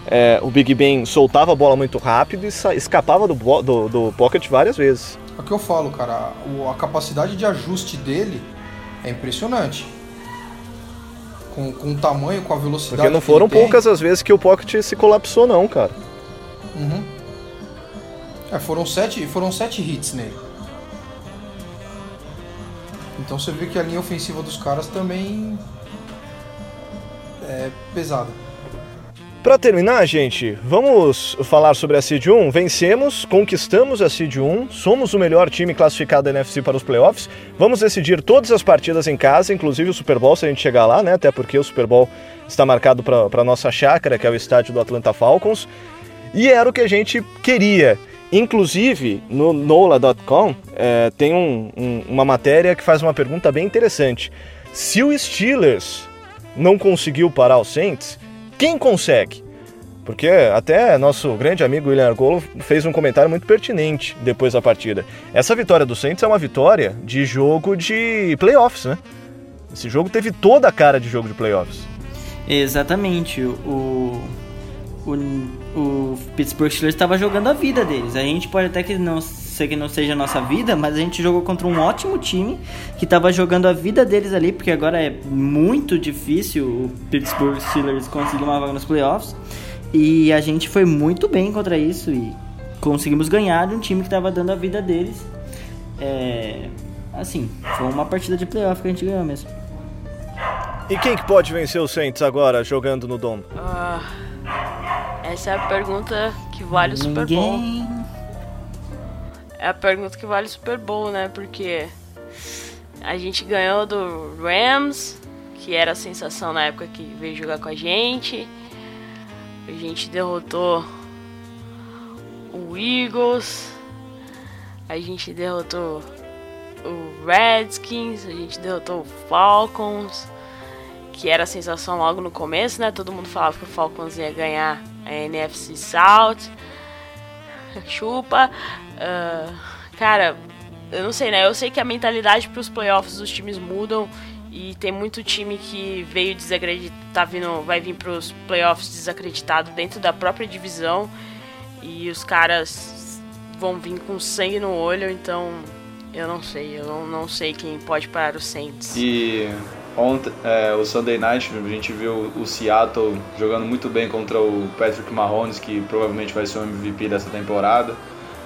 é, o Big Ben soltava a bola muito rápido e escapava do, do, do pocket várias vezes. É o que eu falo, cara. a capacidade de ajuste dele é impressionante com, com o tamanho, com a velocidade. Porque não foram poucas as vezes que o Pocket se colapsou, não, cara. Uhum. É, foram sete, foram sete hits nele. Então você vê que a linha ofensiva dos caras também é pesada. Para terminar, gente, vamos falar sobre a Seed 1. Vencemos, conquistamos a Seed 1, somos o melhor time classificado da NFC para os playoffs. Vamos decidir todas as partidas em casa, inclusive o Super Bowl, se a gente chegar lá, né? Até porque o Super Bowl está marcado para a nossa chácara, que é o estádio do Atlanta Falcons. E era o que a gente queria. Inclusive, no NOLA.com é, tem um, um, uma matéria que faz uma pergunta bem interessante. Se o Steelers não conseguiu parar o Saints, quem consegue? Porque até nosso grande amigo William Argolo fez um comentário muito pertinente depois da partida. Essa vitória do Saints é uma vitória de jogo de playoffs, né? Esse jogo teve toda a cara de jogo de playoffs. Exatamente. O, o, o Pittsburgh Steelers estava jogando a vida deles. A gente pode até que não ser que não seja a nossa vida, mas a gente jogou contra um ótimo time que estava jogando a vida deles ali, porque agora é muito difícil o Pittsburgh Steelers conseguir uma vaga nos playoffs. E a gente foi muito bem contra isso e conseguimos ganhar de um time que estava dando a vida deles. É, assim, foi uma partida de playoff que a gente ganhou mesmo. E quem que pode vencer o Saints agora jogando no Dom? Ah, essa é a pergunta que vale o Super Bowl. É a pergunta que vale o Super Bowl, né? Porque a gente ganhou do Rams, que era a sensação na época que veio jogar com a gente. A gente derrotou o Eagles. A gente derrotou o Redskins. A gente derrotou o Falcons. Que era a sensação logo no começo, né? Todo mundo falava que o Falcons ia ganhar a NFC South. <laughs> Chupa. Uh, cara, eu não sei, né? Eu sei que a mentalidade para os playoffs dos times mudam e tem muito time que veio desacreditado, tá vindo, vai vir para os playoffs desacreditado dentro da própria divisão e os caras vão vir com sangue no olho, então eu não sei, eu não, não sei quem pode parar os Saints. E ontem, é, o Sunday Night, a gente viu o Seattle jogando muito bem contra o Patrick Mahomes, que provavelmente vai ser o MVP dessa temporada.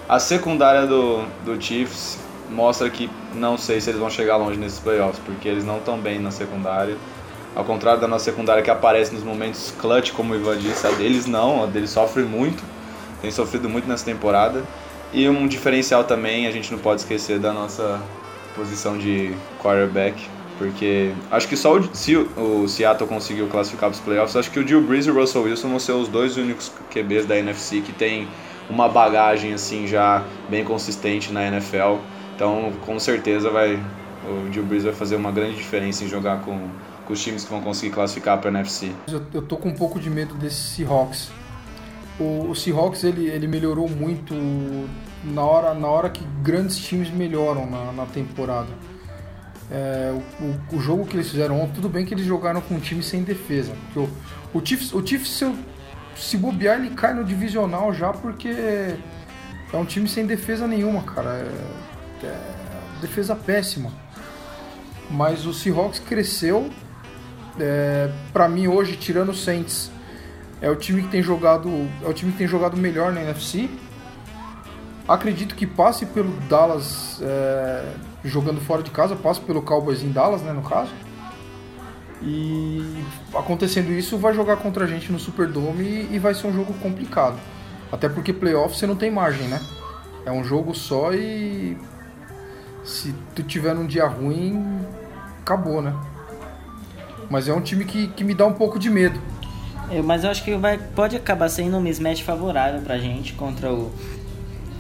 A secundária do, do Chiefs mostra que não sei se eles vão chegar longe nesses playoffs, porque eles não estão bem na secundária. Ao contrário da nossa secundária que aparece nos momentos clutch, como o Ivan disse, a deles não, a deles sofre muito, tem sofrido muito nessa temporada. E um diferencial também, a gente não pode esquecer da nossa posição de quarterback, porque acho que só o, se o Seattle conseguiu classificar para os playoffs, acho que o Drew Brees e o Russell Wilson vão ser os dois únicos QBs da NFC que tem uma bagagem assim já bem consistente na NFL. Então, com certeza vai o Drew Brees vai fazer uma grande diferença em jogar com, com os times que vão conseguir classificar para a NFC. Eu, eu tô com um pouco de medo desse Seahawks. O, o Seahawks ele, ele melhorou muito na hora, na hora que grandes times melhoram na, na temporada. É, o, o, jogo que eles fizeram ontem, tudo bem que eles jogaram com um time sem defesa. Porque o, o Chiefs, o Chiefs se, se bobear, ele cai no divisional já porque é um time sem defesa nenhuma, cara. É, é defesa péssima. Mas o Seahawks cresceu. É, para mim hoje, tirando o Saints, é o time que tem jogado, é o time que tem jogado melhor na NFC. Acredito que passe pelo Dallas é, jogando fora de casa, passe pelo Cowboys em Dallas, né, no caso. E acontecendo isso, vai jogar contra a gente no Superdome e, vai ser um jogo complicado. Até porque playoff você não tem margem, né? É um jogo só e se tu tiver num dia ruim, acabou, né? Mas é um time que, que me dá um pouco de medo. É, mas eu acho que vai, pode acabar sendo um mismatch favorável pra gente contra o,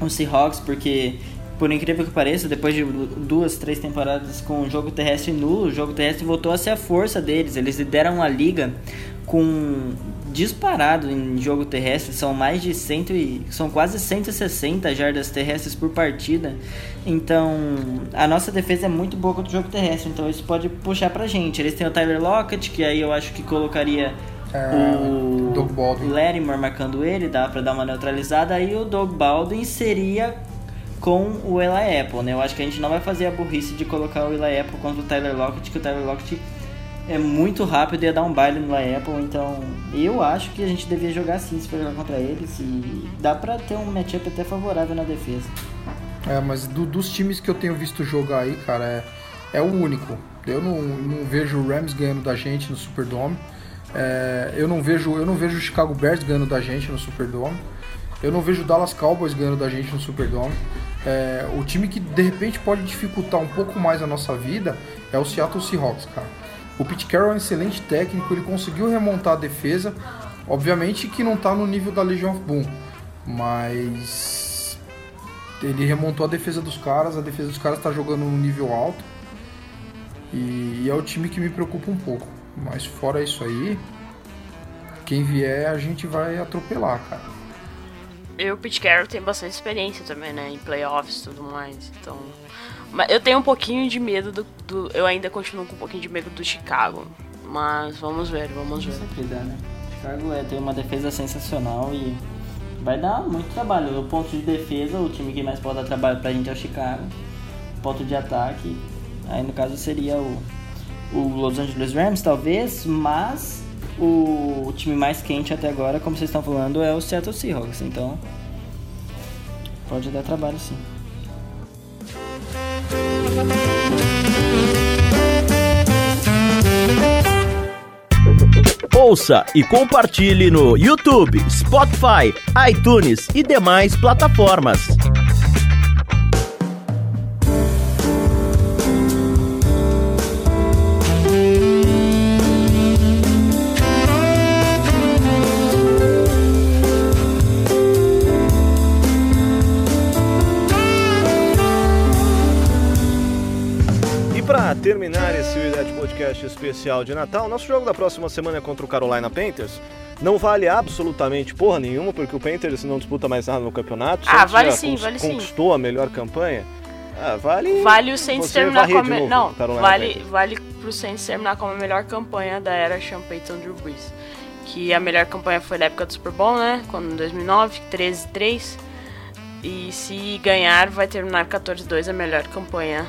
o Seahawks, porque, por incrível que pareça, depois de duas, três temporadas com o jogo terrestre nulo, o jogo terrestre voltou a ser a força deles. Eles lideram a liga com disparado em jogo terrestre, são mais de 100 e, são quase 160 jardas terrestres por partida. Então, a nossa defesa é muito boa contra o jogo terrestre, então isso pode puxar pra gente. Eles têm o Tyler Lockett, que aí eu acho que colocaria é, o Doug Baldwin. Latimer marcando ele, dá para dar uma neutralizada. Aí o Doug Baldwin seria com o Eli Apple, né? Eu acho que a gente não vai fazer a burrice de colocar o Eli Apple contra o Tyler Lockett, que o Tyler Lockett é muito rápido e ia dar um baile no Apple, então eu acho que a gente devia jogar assim se for jogar contra eles e dá pra ter um matchup até favorável na defesa. É, mas do, dos times que eu tenho visto jogar aí, cara, é, é o único. Eu não, não vejo o Rams ganhando da gente no Superdome. É, eu não vejo eu não vejo o Chicago Bears ganhando da gente no Superdome. Eu não vejo o Dallas Cowboys ganhando da gente no Superdome. É, o time que de repente pode dificultar um pouco mais a nossa vida é o Seattle Seahawks, cara. O Pete Carroll é um excelente técnico, ele conseguiu remontar a defesa. Obviamente que não está no nível da Legion of Boom, mas ele remontou a defesa dos caras, a defesa dos caras está jogando num nível alto. E, e é o time que me preocupa um pouco. Mas fora isso aí, quem vier a gente vai atropelar, cara. E o Pete Carroll tem bastante experiência também, né? Em playoffs e tudo mais. Então, mas eu tenho um pouquinho de medo do, do, Eu ainda continuo com um pouquinho de medo do Chicago. Mas vamos ver, vamos ver. Sempre dá, né? Chicago é, tem uma defesa sensacional e vai dar muito trabalho. No ponto de defesa, o time que mais pode dar trabalho pra gente é o Chicago. Ponto de ataque, aí no caso seria o, o Los Angeles Rams, talvez, mas o, time mais quente até agora, como vocês estão falando, é o Seattle Seahawks. Então, pode dar trabalho sim. Ouça e compartilhe no YouTube, Spotify, iTunes e demais plataformas. Terminar esse Unidade Podcast especial de Natal, nosso jogo da próxima semana é contra o Carolina Panthers. Não vale absolutamente porra nenhuma, porque o Panthers não disputa mais nada no campeonato. Ah, vale sim, vale sim. Conquistou a melhor campanha. Ah, vale. Vale o Saints terminar com a me... Não, vale, Panthers. vale pro Saints terminar com a melhor campanha da era Sean Payton Drew Brees. Que a melhor campanha foi na época do Super Bowl, né? Quando em 2009, 13-3. E se ganhar, vai terminar 14-2 a melhor campanha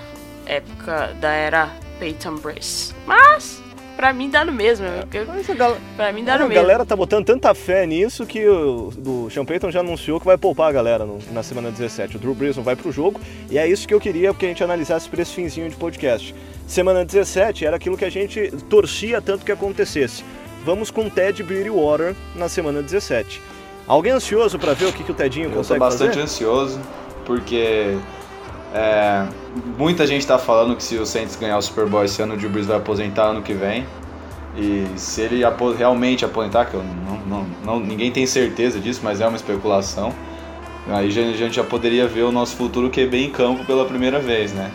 época da era Peyton Brace. Mas, pra mim dá no mesmo. É, eu, gal... Pra mim dá no mesmo. A galera tá botando tanta fé nisso que o do Sean Payton já anunciou que vai poupar a galera no, na semana 17. O Drew Brees não vai pro jogo e é isso que eu queria que a gente analisasse por esse finzinho de podcast. Semana 17 era aquilo que a gente torcia tanto que acontecesse. Vamos com Ted Bridgewater na semana 17. Alguém ansioso para ver o que, que o Tedinho eu consegue fazer? Eu tô bastante fazer? ansioso, porque é, muita gente está falando que se o Saints ganhar o Super Bowl esse ano, o Drew Brees vai aposentar ano que vem. E se ele realmente aposentar, que eu não, não, não, ninguém tem certeza disso, mas é uma especulação, Aí a gente já poderia ver o nosso futuro QB em campo pela primeira vez, né?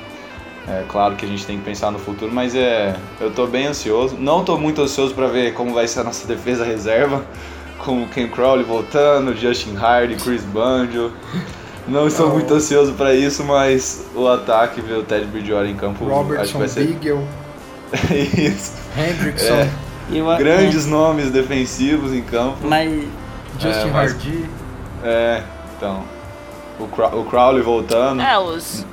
É claro que a gente tem que pensar no futuro, mas é, eu tô bem ansioso. Não tô muito ansioso para ver como vai ser a nossa <laughs> defesa reserva, com o Ken Crowley voltando, Justin Hardy, Chris Banjo. Não estou muito ansioso para isso, mas o ataque, ver o Ted Bridgewater em campo, Robertson, acho que vai ser Beagle, <laughs> isso. Hendrickson, É, Eu, grandes nomes defensivos em campo. Mas Justin É, mas- Hardy. É, então. O, Crow- o Crowley voltando. É, os,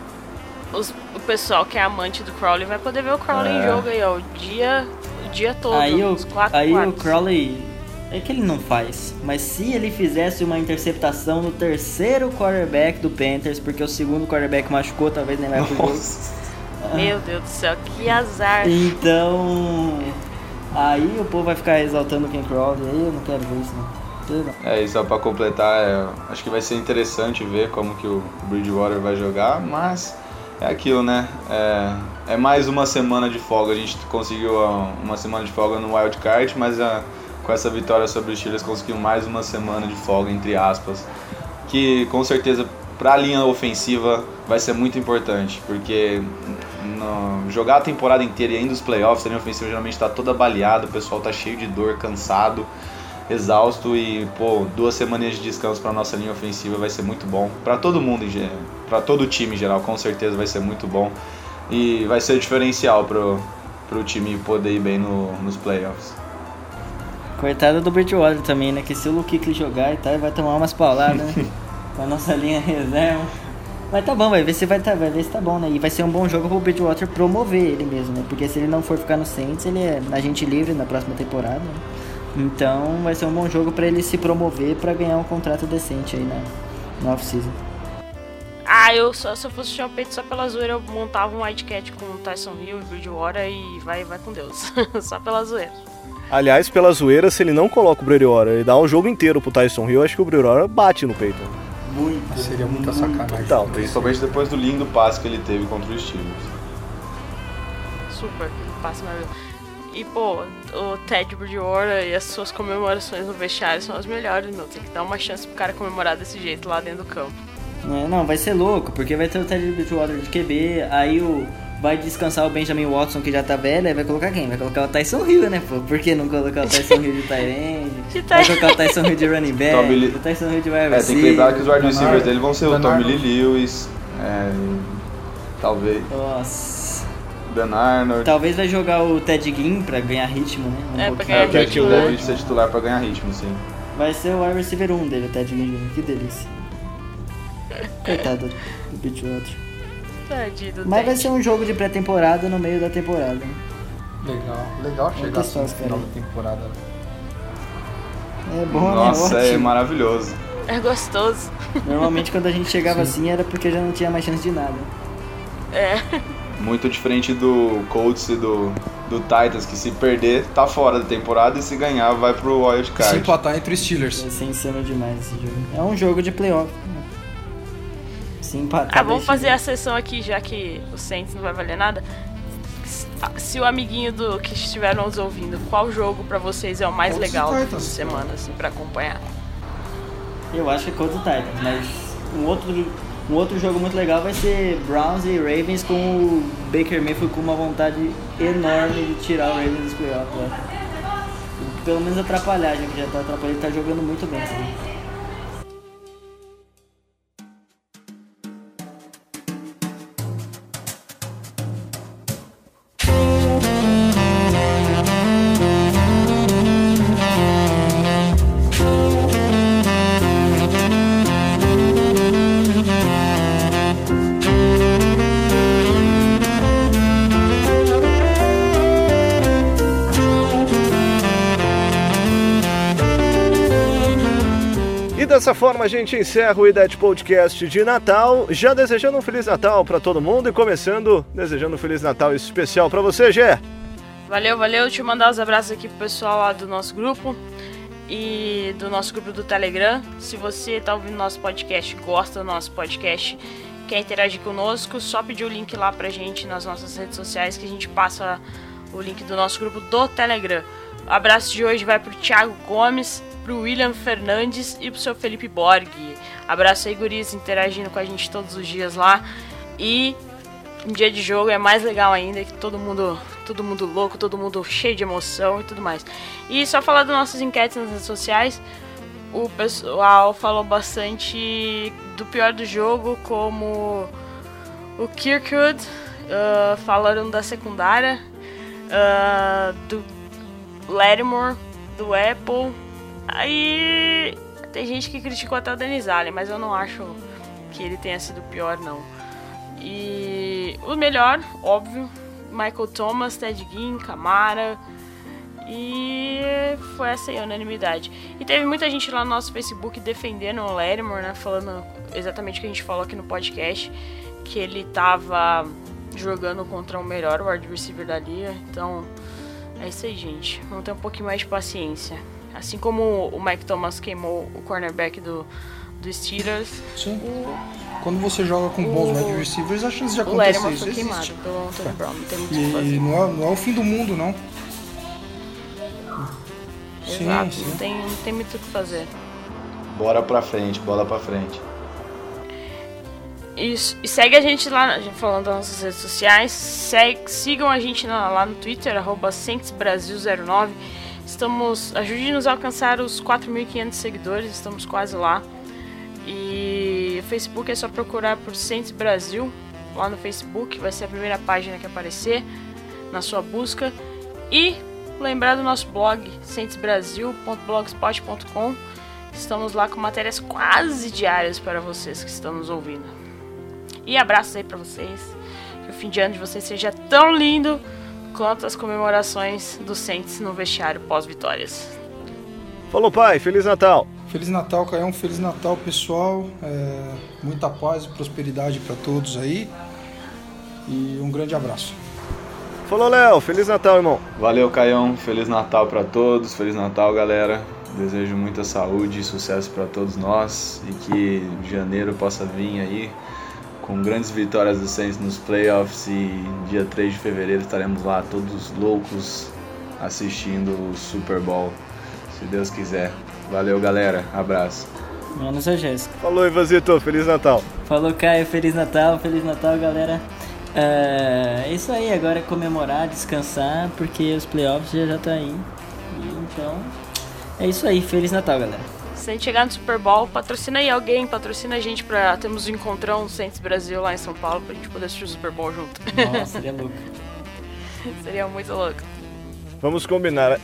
os. O pessoal que é amante do Crowley vai poder ver o Crowley em É. jogo aí, ó. O dia, o dia todo. aí, o, os quatro aí o. Crowley. É que ele não faz. Mas se ele fizesse uma interceptação no terceiro quarterback do Panthers, porque o segundo quarterback machucou, talvez nem vai pro jogo. Nossa. Meu Deus do céu, que azar. Então. Aí o povo vai ficar exaltando o Ken Crowley. Aí eu não quero ver isso, não. É, e só pra completar, é, acho que vai ser interessante ver como que o Bridgewater vai jogar, mas é aquilo, né? É, é mais uma semana de folga. A gente conseguiu uma semana de folga no Wild Card, mas ah, com essa vitória sobre os Steelers conseguiu mais uma semana de folga, entre aspas. Que com certeza para a linha ofensiva vai ser muito importante, porque no- jogar a temporada inteira e ainda os playoffs, a linha ofensiva geralmente está toda baleada, o pessoal tá cheio de dor, cansado exausto e pô, duas semanas de descanso para nossa linha ofensiva vai ser muito bom para todo mundo, para todo o time em geral, com certeza vai ser muito bom e vai ser o diferencial pro pro time poder ir bem no, nos playoffs. Coitado do Bridgewater também, né? Que se o Luke jogar e tal, ele vai tomar umas pauladas, né? <laughs> Com a nossa linha reserva. Mas tá bom, vai ver se vai, tá, vai ver se tá bom, né? E vai ser um bom jogo pro Bridgewater promover ele mesmo, né? Porque se ele não for ficar no Saints, ele é agente livre na próxima temporada. né? Então vai ser um bom jogo pra ele se promover pra ganhar um contrato decente aí na, na off-season. Ah, eu só, se eu fosse chamar peito só pela zoeira, eu montava um Wildcat com o Tyson Hill e Bridgewater e vai, vai com Deus. <laughs> só pela zoeira. Aliás, pela zoeira, se ele não coloca o Bridgewater e dá um jogo inteiro pro Tyson Hill, acho que o Bridgewater bate no peito. Muito. Seria muita sacanagem. Então, Principalmente depois do lindo passe que ele teve contra os Steelers. Super, passe maravilhoso. E, pô, o Ted Bridgewater e as suas comemorações no vestiário são as melhores, meu. Tem que dar uma chance pro cara comemorar desse jeito lá dentro do campo. É, não, vai ser louco, porque vai ter o Ted Bridgewater de QB, aí o vai descansar o Benjamin Watson que já tá velho, aí vai colocar quem? Vai colocar o Tyson Hill, né, pô? Por que não colocar o Tyson Hill de Tyrande? <laughs> De Vai colocar o Tyson Hill de running <laughs> back, Tommy Lee- o Tyson Hill de wide É, tem que receiver. lembrar que os wide receivers dele vão ser o Tommy Lee Lewis, é, talvez Nossa. Dan Arnold. Talvez vai jogar o Ted Ginn pra ganhar ritmo, né? Um É, pra pouquinho. ganhar É, o Ted Ginn né? deve ser titular para ganhar ritmo, sim. Vai ser o wide receiver 1 dele, o Ted Ginn. Que delícia. <laughs> Coitado do Bridgewater. Tadinho do Mas vai ser um jogo de pré-temporada no meio da temporada. Legal, legal chegar assim no final da temporada. É bom, Nossa, né? é Ótimo. maravilhoso. É gostoso. Normalmente quando a gente chegava assim era porque já não tinha mais chance de nada. É. Muito diferente do Colts e do, do Titans, que se perder, tá fora da temporada e se ganhar, vai pro Wild Se Card. empatar entre os Steelers. Vai ser insano demais esse jogo. É um jogo de playoff. Se empatar. Ah, vamos fazer a sessão aqui, já que o Saints não vai valer nada. Se o amiguinho do que estiver nos ouvindo, qual jogo pra vocês é o mais legal do de semana, assim, pra acompanhar? Eu acho que é Colts e Titans, mas um outro, um outro jogo muito legal vai ser Browns e Ravens com o Baker Mayfield com uma vontade enorme de tirar o Ravens dos playoffs. né? Pelo menos atrapalhar, já que já tá atrapalhando, ele tá jogando muito bem. Sabe? Dessa forma a gente encerra o IDET Podcast de Natal, já desejando um Feliz Natal para todo mundo e começando desejando um Feliz Natal especial para você, Gé. Valeu, valeu. Eu mandar os abraços aqui pro pessoal lá do nosso grupo e do nosso grupo do Telegram. Se você tá ouvindo nosso podcast, gosta do nosso podcast, quer interagir conosco, só pedir o link lá pra gente nas nossas redes sociais que a gente passa o link do nosso grupo do Telegram. O abraço de hoje vai pro Thiago Gomes, pro William Fernandes e pro seu Felipe Borg. Abraço aí, guris, interagindo com a gente todos os dias lá. E um dia de jogo é mais legal ainda, que todo mundo, todo mundo louco, todo mundo cheio de emoção e tudo mais. E só falar das nossas enquetes nas redes sociais, o pessoal falou bastante do pior do jogo, como o Kirkwood, uh, falaram da secundária, uh, do Lattimore, do Apple. Aí tem gente que criticou até o Denis Allen, mas eu não acho que ele tenha sido pior, não. E o melhor, óbvio, Michael Thomas, Ted Ginn, Camara. E foi essa aí a unanimidade. E teve muita gente lá no nosso Facebook defendendo o Lattimore, né? Falando exatamente o que a gente falou aqui no podcast. Que ele tava jogando contra o melhor wide receiver da liga. Então, é isso aí, gente. Vamos ter um pouquinho mais de paciência. Assim como o Mike Thomas queimou o cornerback do, do Steelers. Sim. O, Quando você joga com bons O- wide receivers, a chance de o acontecer Lattimore isso foi queimado pelo Anthony Brown. Não tem muito o que fazer. E não é, não é o fim do mundo, não. Sim, Exato, sim. Não, tem, não tem muito o que fazer. Bora pra frente, bola pra frente. Isso. E segue a gente lá, falando das nossas redes sociais. Segue, sigam a gente na- lá no Twitter, arroba CentesBrasil09. Estamos. Ajude-nos a alcançar os 4.500 seguidores, estamos quase lá. E o Facebook é só procurar por Centes Brasil lá no Facebook, vai ser a primeira página que aparecer na sua busca. E lembrar do nosso blog, centesbrasil.blogspot.com. Estamos lá com matérias quase diárias para vocês que estão nos ouvindo. E abraços aí pra vocês. Que o fim de ano de vocês seja tão lindo quanto as comemorações do Saints no vestiário pós-vitórias. Falou, pai. Feliz Natal. Feliz Natal, Caião. Feliz Natal, pessoal. É, muita paz e prosperidade para todos aí. E um grande abraço. Falou, Léo. Feliz Natal, irmão. Valeu, Caião. Feliz Natal pra todos. Feliz Natal, galera. Desejo muita saúde e sucesso pra todos nós e que janeiro possa vir aí com grandes vitórias do Saints nos playoffs e dia 3 de fevereiro estaremos lá todos loucos assistindo o Super Bowl, se Deus quiser. Valeu, galera. Abraço. Menos a Jéssica. Falou, Ivanzito. Feliz Natal. Falou, Caio. Feliz Natal. Feliz Natal, galera. É é isso aí. Agora é comemorar, descansar, porque os playoffs já já tá aí. E então, é isso aí. Feliz Natal, galera. Se a gente chegar no Super Bowl, patrocina aí alguém, patrocina a gente pra termos um encontrão Saints Brasil lá em São Paulo pra gente poder assistir o Super Bowl junto. Nossa, seria <laughs> louco. Seria muito louco. Vamos combinar.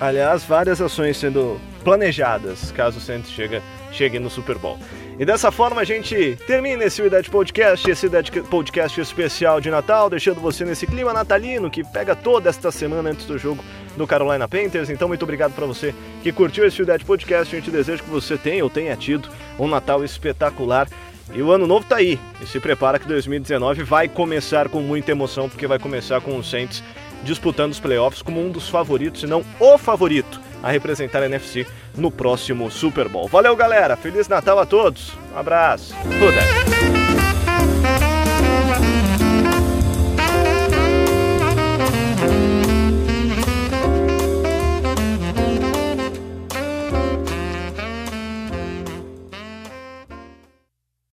Aliás, várias ações sendo planejadas caso o Santos chega, chegue no Super Bowl. E dessa forma a gente termina esse Idade Podcast, esse Idade Podcast especial de Natal, deixando você nesse clima natalino que pega toda esta semana antes do jogo do Carolina Panthers. Então, muito obrigado para você que curtiu esse Idade Podcast. A gente deseja que você tenha ou tenha tido um Natal espetacular. E o ano novo tá aí. E se prepara que 2019 vai começar com muita emoção, porque vai começar com o Saints disputando os playoffs como um dos favoritos, se não o favorito a representar a NFC no próximo Super Bowl. Valeu, galera. Feliz Natal a todos. Um abraço. Fudeu.